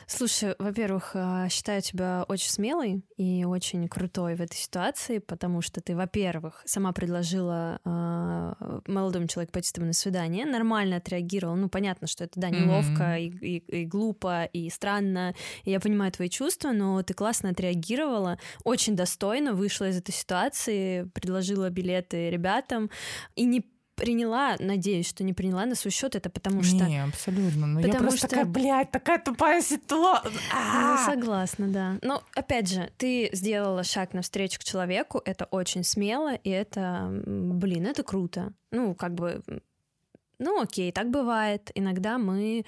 Слушай, во-первых, а, считаю тебя очень смелой и очень крутой в этой ситуации, потому что ты, во-первых, сама предложила э, молодому человеку пойти с тобой на свидание, нормально отреагировала. Ну, понятно, что это, да, неловко mm-hmm. и, и, и глупо, и странно. И я понимаю твои чувства, но ты классно отреагировала, очень достойно вышла из этой ситуации, предложила билеты ребятам и не приняла, надеюсь, что не приняла на свой счет это, потому что... Не, абсолютно. Но я просто что... такая, блядь, такая тупая ситуация. Ну, согласна, да. Но, опять же, ты сделала шаг навстречу к человеку, это очень смело, и это, блин, это круто. Ну, как бы ну окей, так бывает. Иногда мы...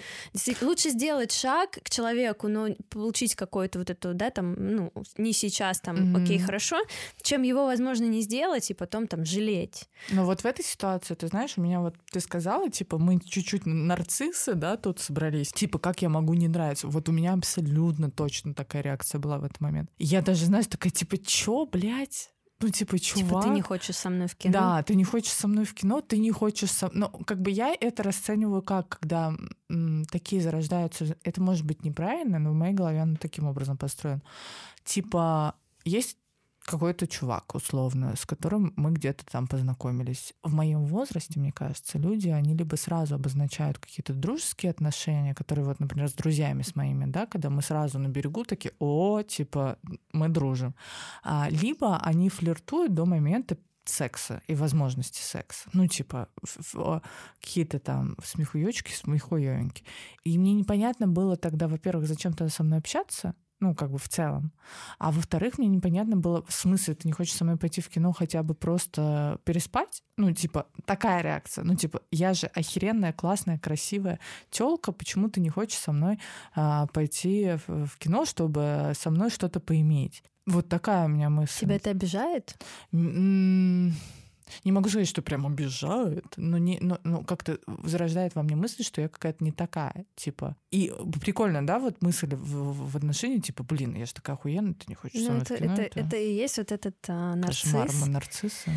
Лучше сделать шаг к человеку, но получить какой-то вот эту, да, там, ну, не сейчас, там, mm-hmm. окей, хорошо, чем его, возможно, не сделать и потом там жалеть. Но вот в этой ситуации, ты знаешь, у меня вот, ты сказала, типа, мы чуть-чуть нарциссы, да, тут собрались, типа, как я могу не нравиться? Вот у меня абсолютно точно такая реакция была в этот момент. Я даже, знаешь, такая, типа, чё, блядь? Ну, типа, чувак... Типа, ты не хочешь со мной в кино? Да, ты не хочешь со мной в кино, ты не хочешь со... Ну, как бы я это расцениваю как, когда м, такие зарождаются... Это может быть неправильно, но в моей голове оно таким образом построен. Типа, есть какой-то чувак, условно, с которым мы где-то там познакомились. В моем возрасте, мне кажется, люди, они либо сразу обозначают какие-то дружеские отношения, которые вот, например, с друзьями с моими, да, когда мы сразу на берегу такие, о, типа, мы дружим. А, либо они флиртуют до момента секса и возможности секса. Ну, типа, какие-то там смехуёчки, смехуёньки. И мне непонятно было тогда, во-первых, зачем тогда со мной общаться, ну, как бы в целом. А во-вторых, мне непонятно было, в смысле, ты не хочешь со мной пойти в кино хотя бы просто переспать? Ну, типа, такая реакция. Ну, типа, я же охеренная, классная, красивая тёлка, почему ты не хочешь со мной а, пойти в, в кино, чтобы со мной что-то поиметь? Вот такая у меня мысль. Тебя это обижает? М- не могу сказать, что прям обижают, но, не, но, но как-то зарождает во мне мысль, что я какая-то не такая, типа. И прикольно, да, вот мысль в, в отношении, типа, блин, я же такая охуенная, ты не хочешь ну, со мной это, в кино, это, это... это и есть вот этот а, нарцисс. Кошмар нарцисса.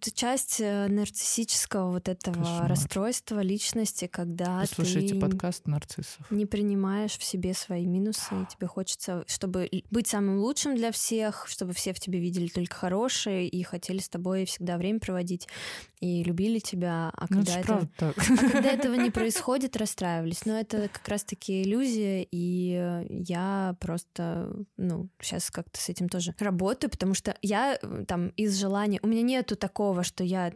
Это часть э, нарциссического вот этого Кошмар. расстройства личности, когда Послушайте ты подкаст нарциссов. не принимаешь в себе свои минусы, и тебе хочется, чтобы быть самым лучшим для всех, чтобы все в тебе видели только хорошее и хотели с тобой всегда время проводить и любили тебя, а ну, когда, это, так. а когда этого не (laughs) происходит, расстраивались. Но это как раз-таки иллюзия, и я просто, ну, сейчас как-то с этим тоже работаю, потому что я э, там из желания... У меня нету такого, что я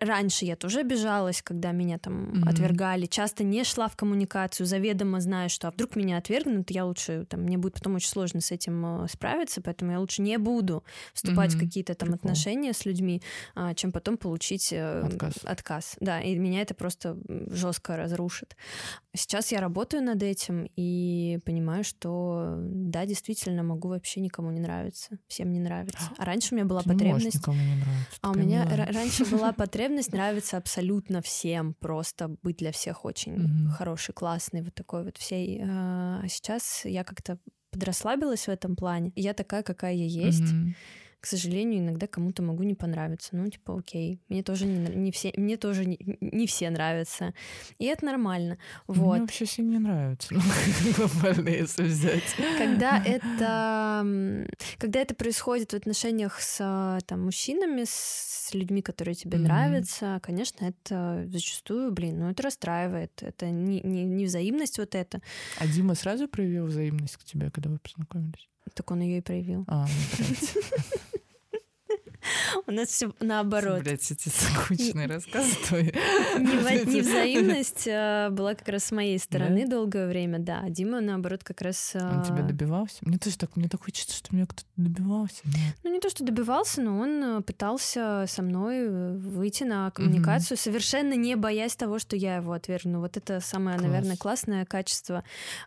раньше я тоже обижалась, когда меня там mm-hmm. отвергали. Часто не шла в коммуникацию, заведомо знаю, что а вдруг меня отвергнут, я лучше, там, мне будет потом очень сложно с этим э, справиться, поэтому я лучше не буду вступать mm-hmm. в какие-то там Прикол. отношения с людьми, а, чем потом получить э, отказ. отказ. Да, и меня это просто жестко разрушит. Сейчас я работаю над этим и понимаю, что да, действительно могу вообще никому не нравиться, всем не нравится. А раньше у меня была Ты потребность. Никому не нравится. А у меня раньше была (laughs) потребность нравится абсолютно всем, просто быть для всех очень mm-hmm. хороший, классный, вот такой вот всей. А сейчас я как-то подрасслабилась в этом плане. Я такая, какая я есть. Mm-hmm к сожалению, иногда кому-то могу не понравиться. Ну, типа, окей, мне тоже не, не все, мне тоже не, не все нравятся. И это нормально. Вот. Мне вообще все не нравятся. (laughs) Глобально, если взять. Когда это, когда это происходит в отношениях с там, мужчинами, с людьми, которые тебе mm-hmm. нравятся, конечно, это зачастую, блин, ну это расстраивает. Это не, не, не взаимность вот это. А Дима сразу проявил взаимность к тебе, когда вы познакомились? Так он ее и проявил. А, ну, У нас все наоборот. Блять, эти скучные рассказы (laughs) твои. Невзаимность э, была как раз с моей стороны долгое время, да. А Дима, наоборот, как раз... Он тебя э, добивался? Мне тоже так, мне так хочется, что меня кто-то добивался. Ну, не то, что добивался, но он э, пытался со мной выйти на коммуникацию, совершенно не боясь того, что я его отвергну. Вот это самое, наверное, классное качество,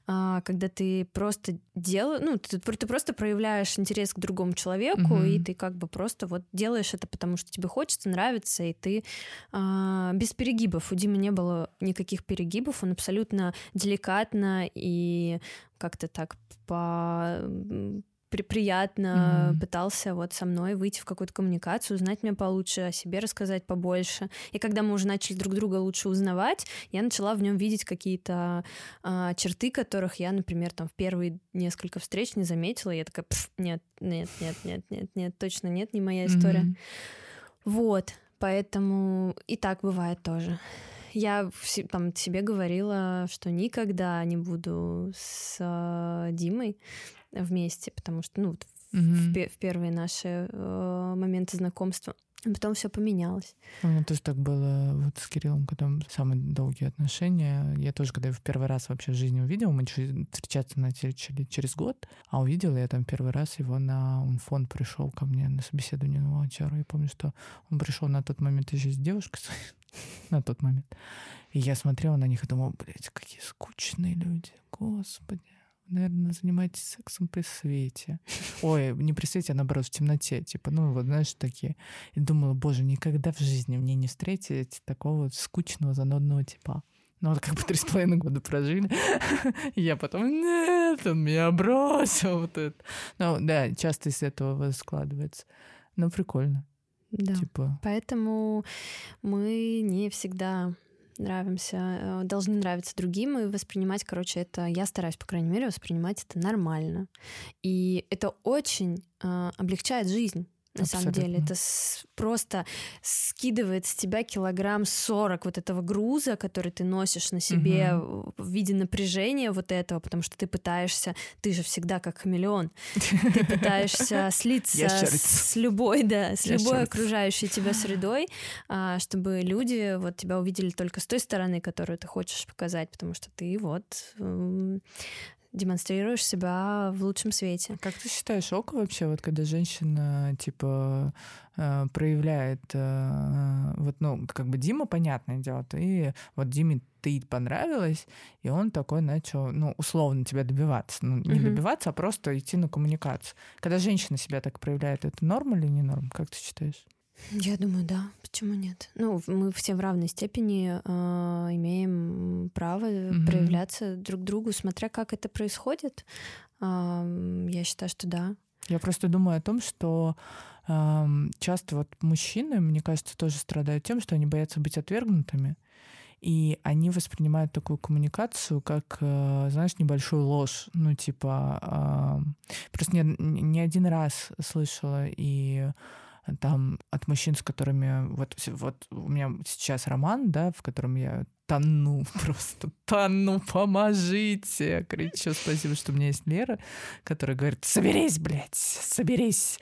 а, когда ты просто делаешь, ну, ты просто проявляешь интерес к другому человеку, и ты как бы просто вот делаешь это, потому что тебе хочется, нравится, и ты а, без перегибов. У Димы не было никаких перегибов, он абсолютно деликатно и как-то так по приятно mm-hmm. пытался вот со мной выйти в какую-то коммуникацию, узнать меня получше, о себе рассказать побольше. И когда мы уже начали друг друга лучше узнавать, я начала в нем видеть какие-то а, черты, которых я, например, там в первые несколько встреч не заметила. Я такая, нет, нет, нет, нет, нет, нет, точно нет, не моя история. Mm-hmm. Вот, поэтому и так бывает тоже. Я там себе говорила, что никогда не буду с э, Димой вместе, потому что, ну, угу. в, в первые наши э, моменты знакомства. А потом все поменялось. У меня тоже так было вот с Кириллом, когда самые долгие отношения. Я тоже, когда его в первый раз вообще в жизни увидела, мы встречаться начали через год, а увидела я там первый раз его на он фонд пришел ко мне на собеседование на волонтера. Я помню, что он пришел на тот момент еще с девушкой (laughs) на тот момент. И я смотрела на них и думала, блядь, какие скучные люди, господи наверное, занимаетесь сексом при свете. Ой, не при свете, а наоборот, в темноте. Типа, ну, вот, знаешь, такие. И думала, боже, никогда в жизни мне не встретить такого скучного, занудного типа. Ну, вот как бы три с половиной года прожили. И я потом, нет, он меня бросил. Вот это. Ну, да, часто из этого складывается. Но прикольно. Да. Типа... Поэтому мы не всегда нравимся, э, должны нравиться другим и воспринимать, короче, это, я стараюсь, по крайней мере, воспринимать это нормально. И это очень э, облегчает жизнь на Абсолютно. самом деле. Это с, просто скидывает с тебя килограмм 40 вот этого груза, который ты носишь на себе угу. в виде напряжения вот этого, потому что ты пытаешься, ты же всегда как хамелеон, ты пытаешься (laughs) слиться с любой, да, с любой окружающей тебя (laughs) средой, а, чтобы люди вот тебя увидели только с той стороны, которую ты хочешь показать, потому что ты вот демонстрируешь себя в лучшем свете. Как ты считаешь, ок вообще, вот когда женщина, типа, э, проявляет, э, вот, ну, как бы Дима, понятное дело, ты, вот Диме ты понравилась, и он такой начал, ну, условно тебя добиваться. Ну, не uh-huh. добиваться, а просто идти на коммуникацию. Когда женщина себя так проявляет, это норм или не норм? Как ты считаешь? Я думаю, да. Почему нет? Ну, мы все в равной степени э, имеем право угу. проявляться друг другу, смотря как это происходит. Э, я считаю, что да. Я просто думаю о том, что э, часто вот мужчины, мне кажется, тоже страдают тем, что они боятся быть отвергнутыми. И они воспринимают такую коммуникацию как, э, знаешь, небольшую ложь. Ну, типа, просто не, не один раз слышала и там от мужчин, с которыми вот, вот у меня сейчас роман, да, в котором я тону, (laughs) просто тону, поможите. Кричу, спасибо, что у меня есть Лера, которая говорит, соберись, блядь, соберись.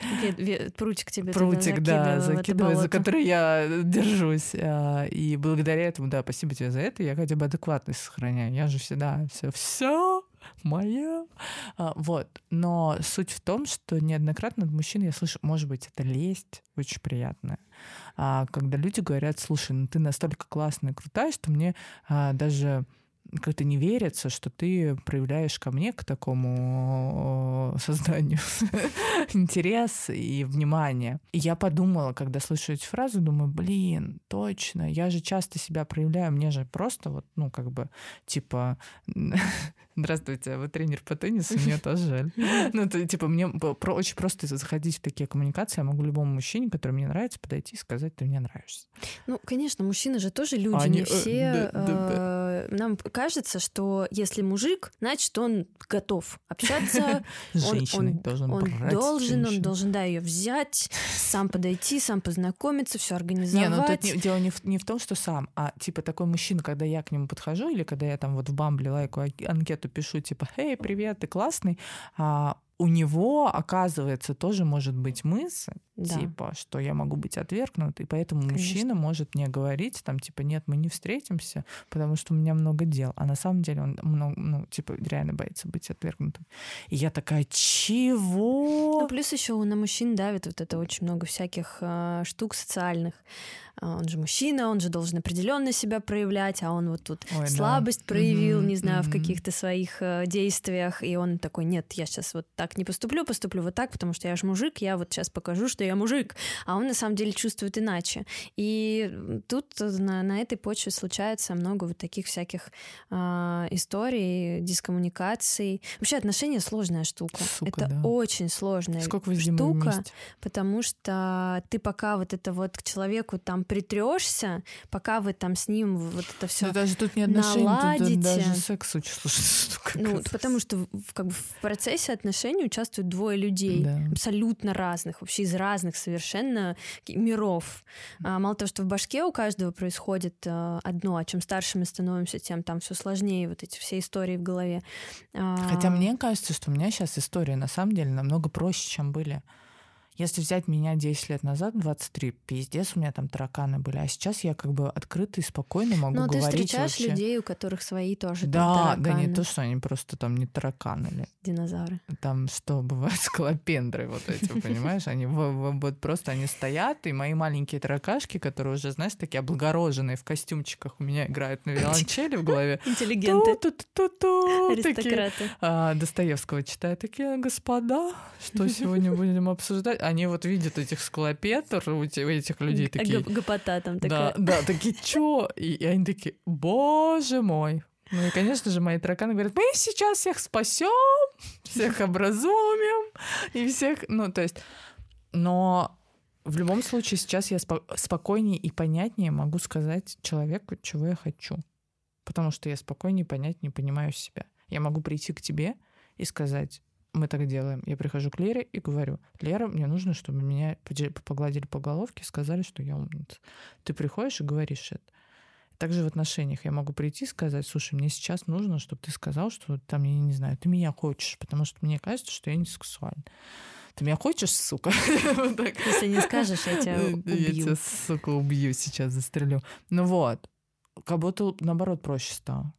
Прутик тебе Прутик, да, закидывает, за который я держусь. А, и благодаря этому, да, спасибо тебе за это, я хотя бы адекватность сохраняю. Я же всегда все, все (laughs) моя. А, вот. Но суть в том, что неоднократно от мужчин я слышу, может быть, это лесть очень приятная. А, когда люди говорят, слушай, ну ты настолько классная и крутая, что мне а, даже как-то не верится, что ты проявляешь ко мне, к такому созданию (laughs) интерес и внимание. И я подумала, когда слышу эти фразы, думаю, блин, точно, я же часто себя проявляю, мне же просто вот, ну, как бы, типа, (laughs) здравствуйте, вы тренер по теннису, (laughs) мне тоже жаль. Ну, то, типа, мне очень просто заходить в такие коммуникации, я могу любому мужчине, который мне нравится, подойти и сказать, ты мне нравишься. Ну, конечно, мужчины же тоже люди, не э, все. Э, нам кажется, что если мужик, значит, он готов общаться. (laughs) он, должен он должен, он должен, да, ее взять, сам подойти, сам познакомиться, все организовать. Не, ну тут дело не в, не в том, что сам, а типа такой мужчина, когда я к нему подхожу, или когда я там вот в Бамбле лайку анкету пишу, типа, «Эй, привет, ты классный», а у него, оказывается, тоже может быть мысль, Да. типа, что я могу быть отвергнут, и поэтому Конечно. мужчина может мне говорить, там, типа, нет, мы не встретимся, потому что у меня много дел. А на самом деле он, много, ну, типа, реально боится быть отвергнутым. И я такая, чего? Ну, плюс еще на мужчин давит вот это очень много всяких э, штук социальных. А, Он же мужчина, он же должен определенно себя проявлять, а он вот тут Ой, да. слабость проявил, Мгм, не знаю, в мгм. каких-то своих э, действиях, и он такой, нет, я сейчас вот так не поступлю, поступлю вот так, потому что я же мужик, я вот сейчас покажу, что я мужик, а он на самом деле чувствует иначе. И тут на, на этой почве случается много вот таких всяких а, историй, дискоммуникаций. Вообще отношения сложная штука. Сука, это да. очень сложная Сколько вы штука, вместе? потому что ты пока вот это вот к человеку там притрешься, пока вы там с ним вот это все Да даже тут не отношения, тут наладите. даже секс очень сложная штука. ну, потому что в, в- как бы в процессе отношений участвуют двое людей, Да. абсолютно разных, вообще из разных совершенно ки- миров. А, мало того, что в башке у каждого происходит а, одно, а чем старше мы становимся, тем там все сложнее, вот эти все истории в голове. А, Хотя мне кажется, что у меня сейчас истории на самом деле намного проще, чем были. Если взять меня 10 лет назад, 23, пиздец, у меня там тараканы были. А сейчас я как бы открыто и спокойно могу Но ты говорить встречаешь вообще. людей, у которых свои тоже там Да, да не тараканы, то, что они просто там не тараканы или динозавры. там что (laughs) бывает скалопендры вот эти, понимаешь? Они вот просто они стоят, и мои маленькие таракашки, которые уже, знаешь, такие облагороженные в костюмчиках у меня играют на виолончели в голове. Интеллигенты, аристократы. а, Достоевского читаю. Такие, господа, что сегодня будем обсуждать? Они вот видят этих скалопендр, у этих людей такие... Гопота там Да, такая. да, такие, чё? И, и они такие, боже мой. Ну и, конечно же, мои тараканы говорят, мы сейчас всех спасем, всех образумим, и всех... Ну, то есть... Но в любом случае сейчас я спо- спокойнее и понятнее могу сказать человеку, чего я хочу. Потому что я спокойнее, понятнее понимаю себя. Я могу прийти к тебе и сказать, мы так делаем. Я прихожу к Лере и говорю, Лера, мне нужно, чтобы меня погладили по головке, сказали, что я умница. Ты приходишь и говоришь это. Также в отношениях я могу прийти и сказать, слушай, мне сейчас нужно, чтобы ты сказал, что там, я не знаю, ты меня хочешь, потому что мне кажется, что я не сексуальна. Ты меня хочешь, сука? (laughs) Если не скажешь, я тебя Я тебя, убью. сука, убью сейчас, застрелю. Ну вот, как будто наоборот проще стало.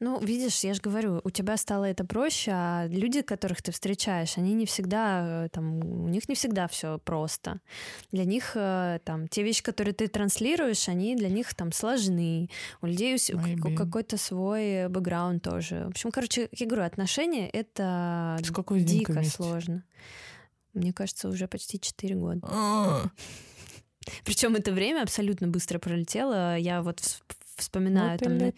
Ну, видишь, я же говорю, у тебя стало это проще, а люди, которых ты встречаешь, они не всегда, э, там, у них не всегда все просто. Для них, э, там, те вещи, которые ты транслируешь, они для них, там, сложны. У людей Maybe. какой-то свой бэкграунд тоже. В общем, короче, я говорю, отношения — это Сколько дико вместе? сложно. Мне кажется, уже почти 4 года. А, Причем это время абсолютно быстро пролетело. Я вот вспоминаю вот там на-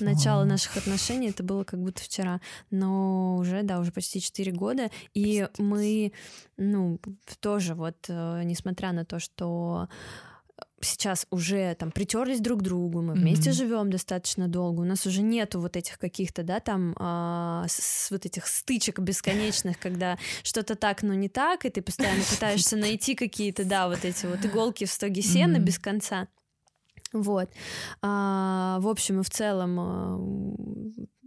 начало наших отношений, это было как будто вчера. Но уже, да, уже почти 4 года. И мы, ну, тоже вот, э, несмотря на то, что сейчас уже там притерлись друг к другу, мы вместе Мгм. живем достаточно долго, у нас уже нету вот этих каких-то, да, там а, с- с вот этих стычек бесконечных, когда что-то так, но не так, и ты постоянно пытаешься (laughs) найти какие-то, да, вот эти вот иголки в стоге сена Мгм. без конца. Вот. А, в общем и в целом а,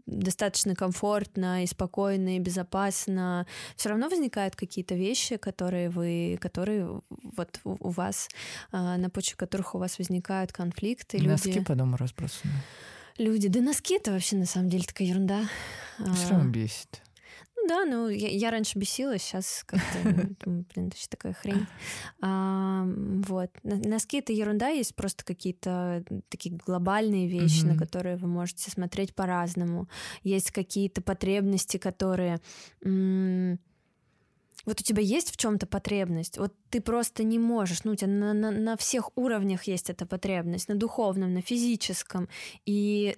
достаточно комфортно и спокойно и безопасно. Все равно возникают какие-то вещи, которые вы, которые вот у, вас а, на почве которых у вас возникают конфликты. Носки Люди, по дому разбросаны. люди, да носки это вообще на самом деле такая ерунда. Все А, равно бесит. Ну да, ну я, я раньше бесилась, сейчас как-то, ну, (laughs) думаю, блин, это вообще такая хрень. А, вот. Носки — это ерунда, есть просто какие-то такие глобальные вещи, на Мгм. которые вы можете смотреть по-разному. Есть какие-то потребности, которые... м, Вот у тебя есть в чем-то потребность, вот ты просто не можешь, ну у тебя на, на- на всех уровнях есть эта потребность, на духовном, на физическом, и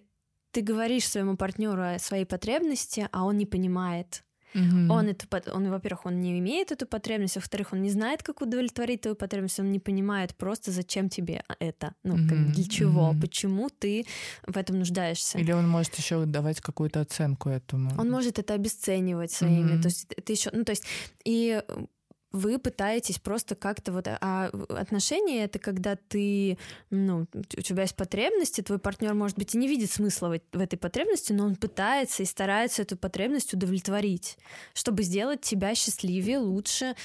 ты говоришь своему партнеру о своей потребности, а он не понимает. Мгм. Он, эту, пот- он, во-первых, он не имеет эту потребность, во-вторых, он не знает, как удовлетворить твою потребность, он не понимает просто, зачем тебе это, ну, как бы Мгм, для чего, мгм. почему ты в этом нуждаешься. Или он может еще давать какую-то оценку этому. Он может это обесценивать своими, Мгм. то есть это еще, ну, то есть и э, вы пытаетесь просто как-то вот... А отношения — это когда ты... Ну, у тебя есть потребности, твой партнер, может быть, и не видит смысла в, в этой потребности, но он пытается и старается эту потребность удовлетворить, чтобы сделать тебя счастливее, лучше,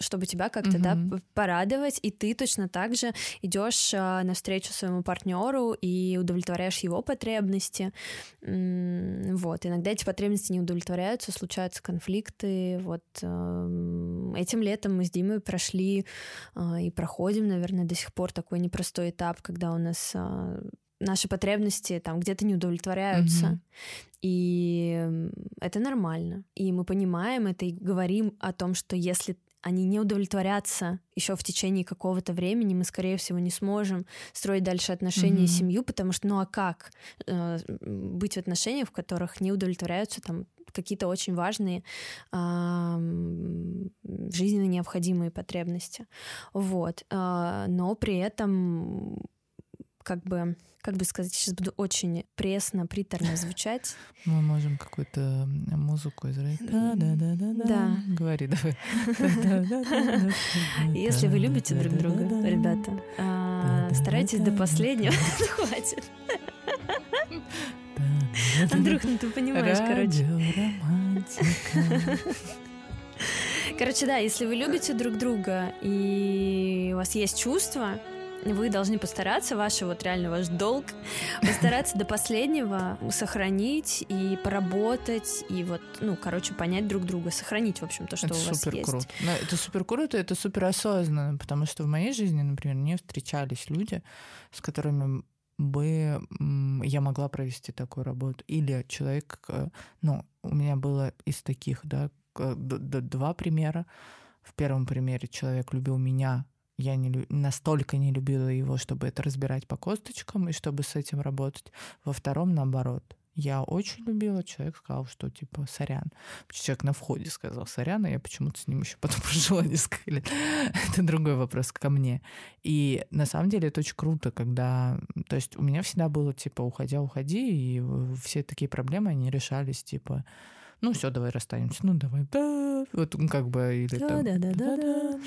чтобы тебя как-то, mm-hmm. да, порадовать, и ты точно так же идешь а, навстречу своему партнеру и удовлетворяешь его потребности. Вот. Иногда эти потребности не удовлетворяются, случаются конфликты. Вот эм, этим летом летом мы с Димой прошли э, и проходим, наверное, до сих пор такой непростой этап, когда у нас э, наши потребности там где-то не удовлетворяются. Mm-hmm. И это нормально. И мы понимаем это и говорим о том, что если они не удовлетворятся еще в течение какого-то времени, мы, скорее всего, не сможем строить дальше отношения mm-hmm. и семью, потому что, ну а как э, быть в отношениях, в которых не удовлетворяются там какие-то очень важные э, жизненно необходимые потребности. Вот. Э, но при этом как бы как бы сказать, сейчас буду очень пресно, приторно звучать. Мы можем какую-то музыку израить. Да, да, да, да. Да. Говори, давай. Если вы любите друг друга, ребята, старайтесь до последнего. Хватит. (laughs) Андрюх, ну ты понимаешь, короче. (laughs) Короче, да, если вы любите друг друга и у вас есть чувства, вы должны постараться, ваш вот реально ваш долг, постараться до последнего сохранить и поработать, и вот, ну, короче, понять друг друга, сохранить, в общем, то, что это у вас супер есть. Круто. Но это супер круто, это супер осознанно, потому что в моей жизни, например, не встречались люди, с которыми бы я могла провести такую работу. Или человек, ну, у меня было из таких, да, два примера. В первом примере человек любил меня, я не, настолько не любила его, чтобы это разбирать по косточкам и чтобы с этим работать. Во втором, наоборот, я очень любила, человек сказал, что типа сорян. Человек на входе сказал сорян, а я почему-то с ним еще потом (laughs) прожила несколько лет. Это другой вопрос ко мне. И на самом деле это очень круто, когда... То есть у меня всегда было типа уходя, уходи, и все такие проблемы, они решались типа ну все, давай расстанемся, ну давай, да, вот как бы или да, там, да, да, да, да,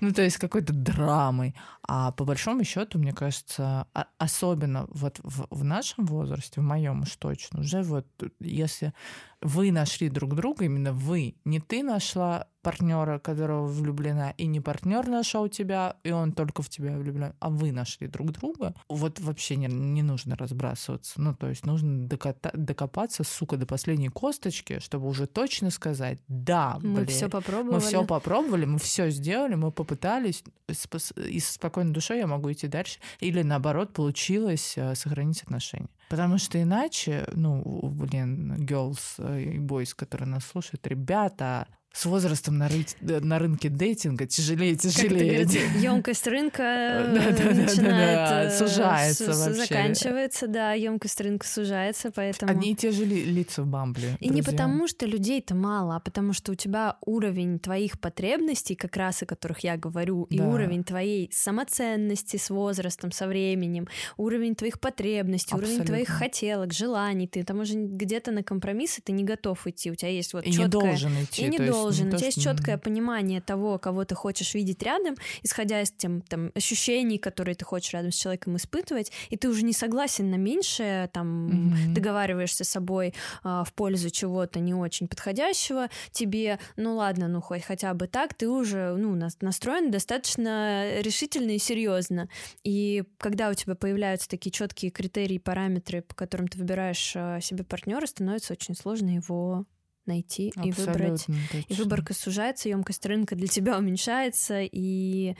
ну то есть какой-то драмой, а по большому счету, мне кажется, а, особенно вот в, в нашем возрасте, в моем уж точно, уже вот если вы нашли друг друга, именно вы, не ты нашла партнера, которого влюблена, и не партнер нашел тебя, и он только в тебя влюблен, а вы нашли друг друга, вот вообще не, не нужно разбрасываться. Ну, то есть нужно докота- докопаться, сука, до последней косточки, чтобы уже точно сказать, да, мы все попробовали. Мы все попробовали, мы все сделали, мы попытались, и с спокойной душой я могу идти дальше. Или наоборот, получилось э, сохранить отношения. Потому что иначе, ну, блин, girls и boys, которые нас слушают, ребята, с возрастом на, ры... на рынке дейтинга тяжелее и тяжелее. Емкость рынка э, начинает э, сужается вообще. Заканчивается, да, емкость рынка сужается, поэтому... Одни и те же лица в Бамбле. И не потому, что людей-то мало, а потому что у тебя уровень твоих потребностей, как раз о которых я говорю, и уровень твоей самоценности с возрастом, со временем, уровень твоих потребностей, уровень твоих хотелок, желаний, ты там уже где-то на компромиссы ты не готов идти, у тебя есть вот и не должен идти. И не должен должен. У тебя есть четкое понимание того, кого ты хочешь видеть рядом, исходя из тем, там, ощущений, которые ты хочешь рядом с человеком испытывать, и ты уже не согласен на меньшее, там, mm-hmm. договариваешься с собой а, в пользу чего-то не очень подходящего тебе, ну ладно, ну хоть хотя бы так, ты уже, ну, настроен достаточно решительно и серьезно. И когда у тебя появляются такие четкие критерии, параметры, по которым ты выбираешь а, себе партнера, становится очень сложно его найти Абсолютно, и выбрать. Точно. И выборка сужается, емкость рынка для тебя уменьшается, и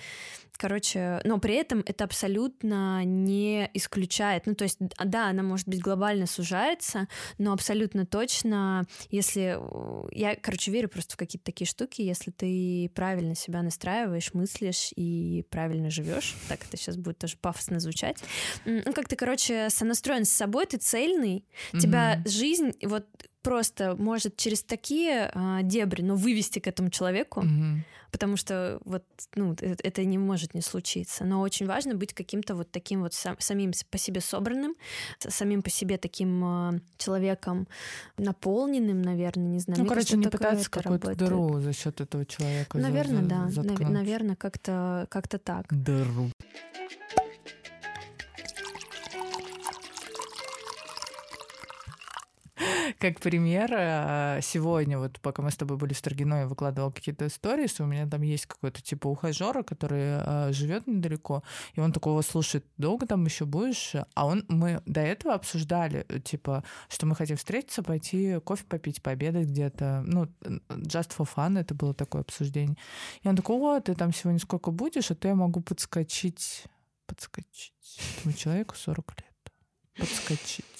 Короче, но при этом это абсолютно не исключает. Ну, то есть, да, она, может быть, глобально сужается, но абсолютно точно, если... Я, короче, верю просто в какие-то такие штуки, если ты правильно себя настраиваешь, мыслишь и правильно живешь, так это сейчас будет тоже пафосно звучать, ну, как ты, короче, сонастроен с собой, ты цельный, mm-hmm. тебя жизнь вот просто может через такие а, дебри, но вывести к этому человеку, mm-hmm. потому что вот, ну, это, это не может может не случиться. Но очень важно быть каким-то вот таким вот сам, самим по себе собранным, самим по себе таким э, человеком наполненным, наверное, не знаю. Ну, Мне короче, кажется, не пытаться какую-то дыру за счет этого человека. Наверное, за- да. Заткнуть. Наверное, как-то как так. Дыру. Как пример, э, сегодня, вот пока мы с тобой были в Строгино, я выкладывал какие-то истории, у меня там есть какой-то типа ухажера, который живет недалеко, и он такого слушает, долго там еще будешь? А он, мы до этого обсуждали, э, типа, что мы хотим встретиться, пойти кофе попить, пообедать где-то, ну, just for fun, это было такое обсуждение. И он такой, о, ты там сегодня сколько будешь, а то я могу подскочить, подскочить. Этому человеку 40 лет. Подскочить.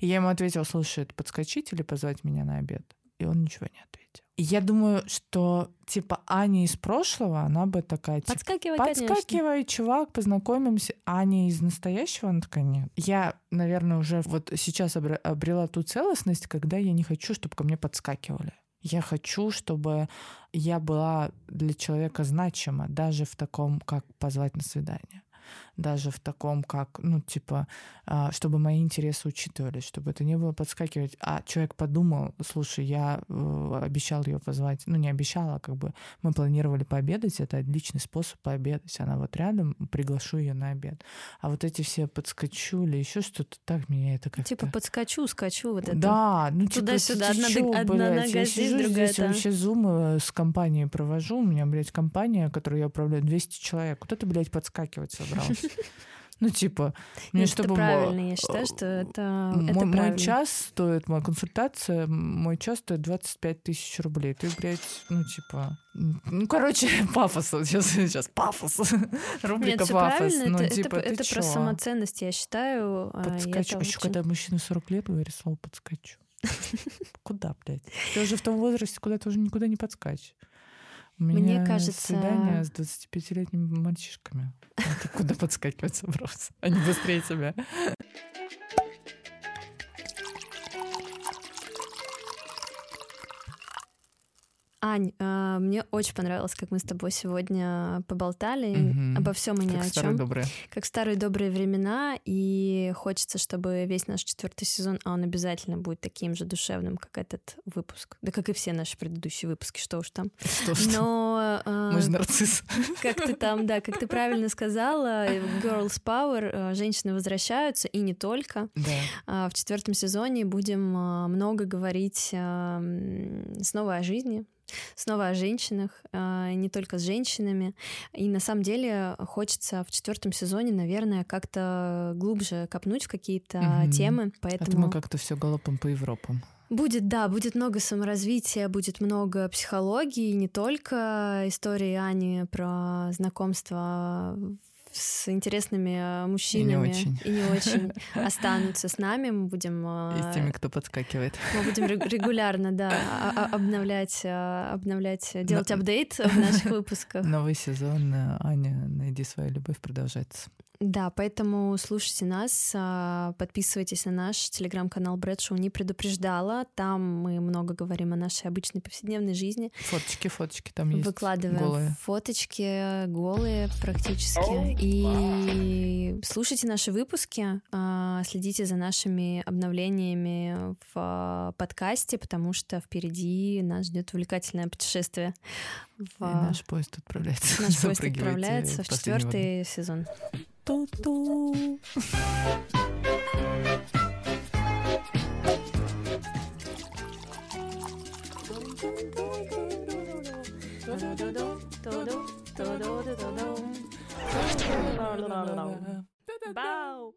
И я ему ответила, слушай, это подскочить или позвать меня на обед? И он ничего не ответил. И я думаю, что типа Аня из прошлого, она бы такая, типа, Подскакивай, конечно. подскакивай, чувак, познакомимся. Аня из настоящего, она такая, нет. Я, наверное, уже вот сейчас обре- обрела ту целостность, когда я не хочу, чтобы ко мне подскакивали. Я хочу, чтобы я была для человека значима, даже в таком, как позвать на свидание. Даже в таком, как, ну, типа, а, чтобы мои интересы учитывались, чтобы это не было подскакивать. А человек подумал, слушай, я э, обещал ее позвать, ну, не обещал, а как бы мы планировали пообедать, это отличный способ пообедать. Она вот рядом, приглашу ее на обед. А вот эти все подскочу или еще что-то, так меня это как-то... Типа подскочу, скачу вот это. Да, ну типа, Туда-сюда, ты одна дог- одна блядь, нога я здесь, сижу другая здесь, там. вообще зумы с компанией провожу, у меня, блядь, компания, которую я управляю, 200 человек. Куда ты, блядь, подскакивать собрался? (laughs) Ну, типа, мне Нет, чтобы... это правильно, я считаю, что это, это мой, мой правильно. час стоит, моя консультация, мой час стоит 25 тысяч рублей. Ты, блядь, ну, типа... Ну, короче, (laughs) пафос. Сейчас, сейчас пафос. (laughs) Рубрика Нет, пафос. Ну, это, типа, это, это чё? про самоценность, я считаю. а, Подскочу. это Еще очень- когда мужчина 40 лет говорит слово подскочу. Куда, блядь? Ты уже в том возрасте, куда ты уже никуда не подскачешь. У Мне меня кажется- свидание с 25-летними мальчишками. Ты куда подскакивать собрался? Они быстрее тебя. Ань, а, мне очень понравилось, как мы с тобой сегодня поболтали Мгм. обо всем и ни Как о старые чем. добрые. Как старые добрые времена, и хочется, чтобы весь наш четвертый сезон, а он обязательно будет таким же душевным, как этот выпуск. Да как и все наши предыдущие выпуски, что уж там. Что ж ты? Но а, Мы же нарцисс. как ты там, да, как ты правильно сказала, girls power, а, женщины возвращаются, и не только. Да. А, В четвертом сезоне будем а, много говорить снова о жизни, снова о женщинах, а, не только с женщинами. И на самом деле хочется в четвертом сезоне, наверное, как-то глубже копнуть в какие-то Мгм. темы. А то Поэтому мы как-то все галопом по Европам. будет, да, будет много саморазвития, будет много психологии, не только истории Ани про знакомство с интересными мужчинами очень. и не очень (laughs) останутся с нами. Мы будем И с теми, кто подскакивает. мы будем рег- (laughs) регулярно, да, а- а- обновлять, а, обновлять, делать Но- апдейт в наших (laughs) выпусках. Новый сезон э, Аня, найди свою любовь, продолжается. Да, поэтому слушайте нас, подписывайтесь на наш телеграм-канал Брэдшоу «Не предупреждала». Там мы много говорим о нашей обычной повседневной жизни. Фоточки, фоточки там есть. Выкладываем голые. фоточки голые практически. И слушайте наши выпуски, а, следите за нашими обновлениями в подкасте, потому что впереди нас ждет увлекательное путешествие. В, И наш поезд отправляется. наш (laughs) поезд отправляется в четвертый сезон. Ту-ту. 바우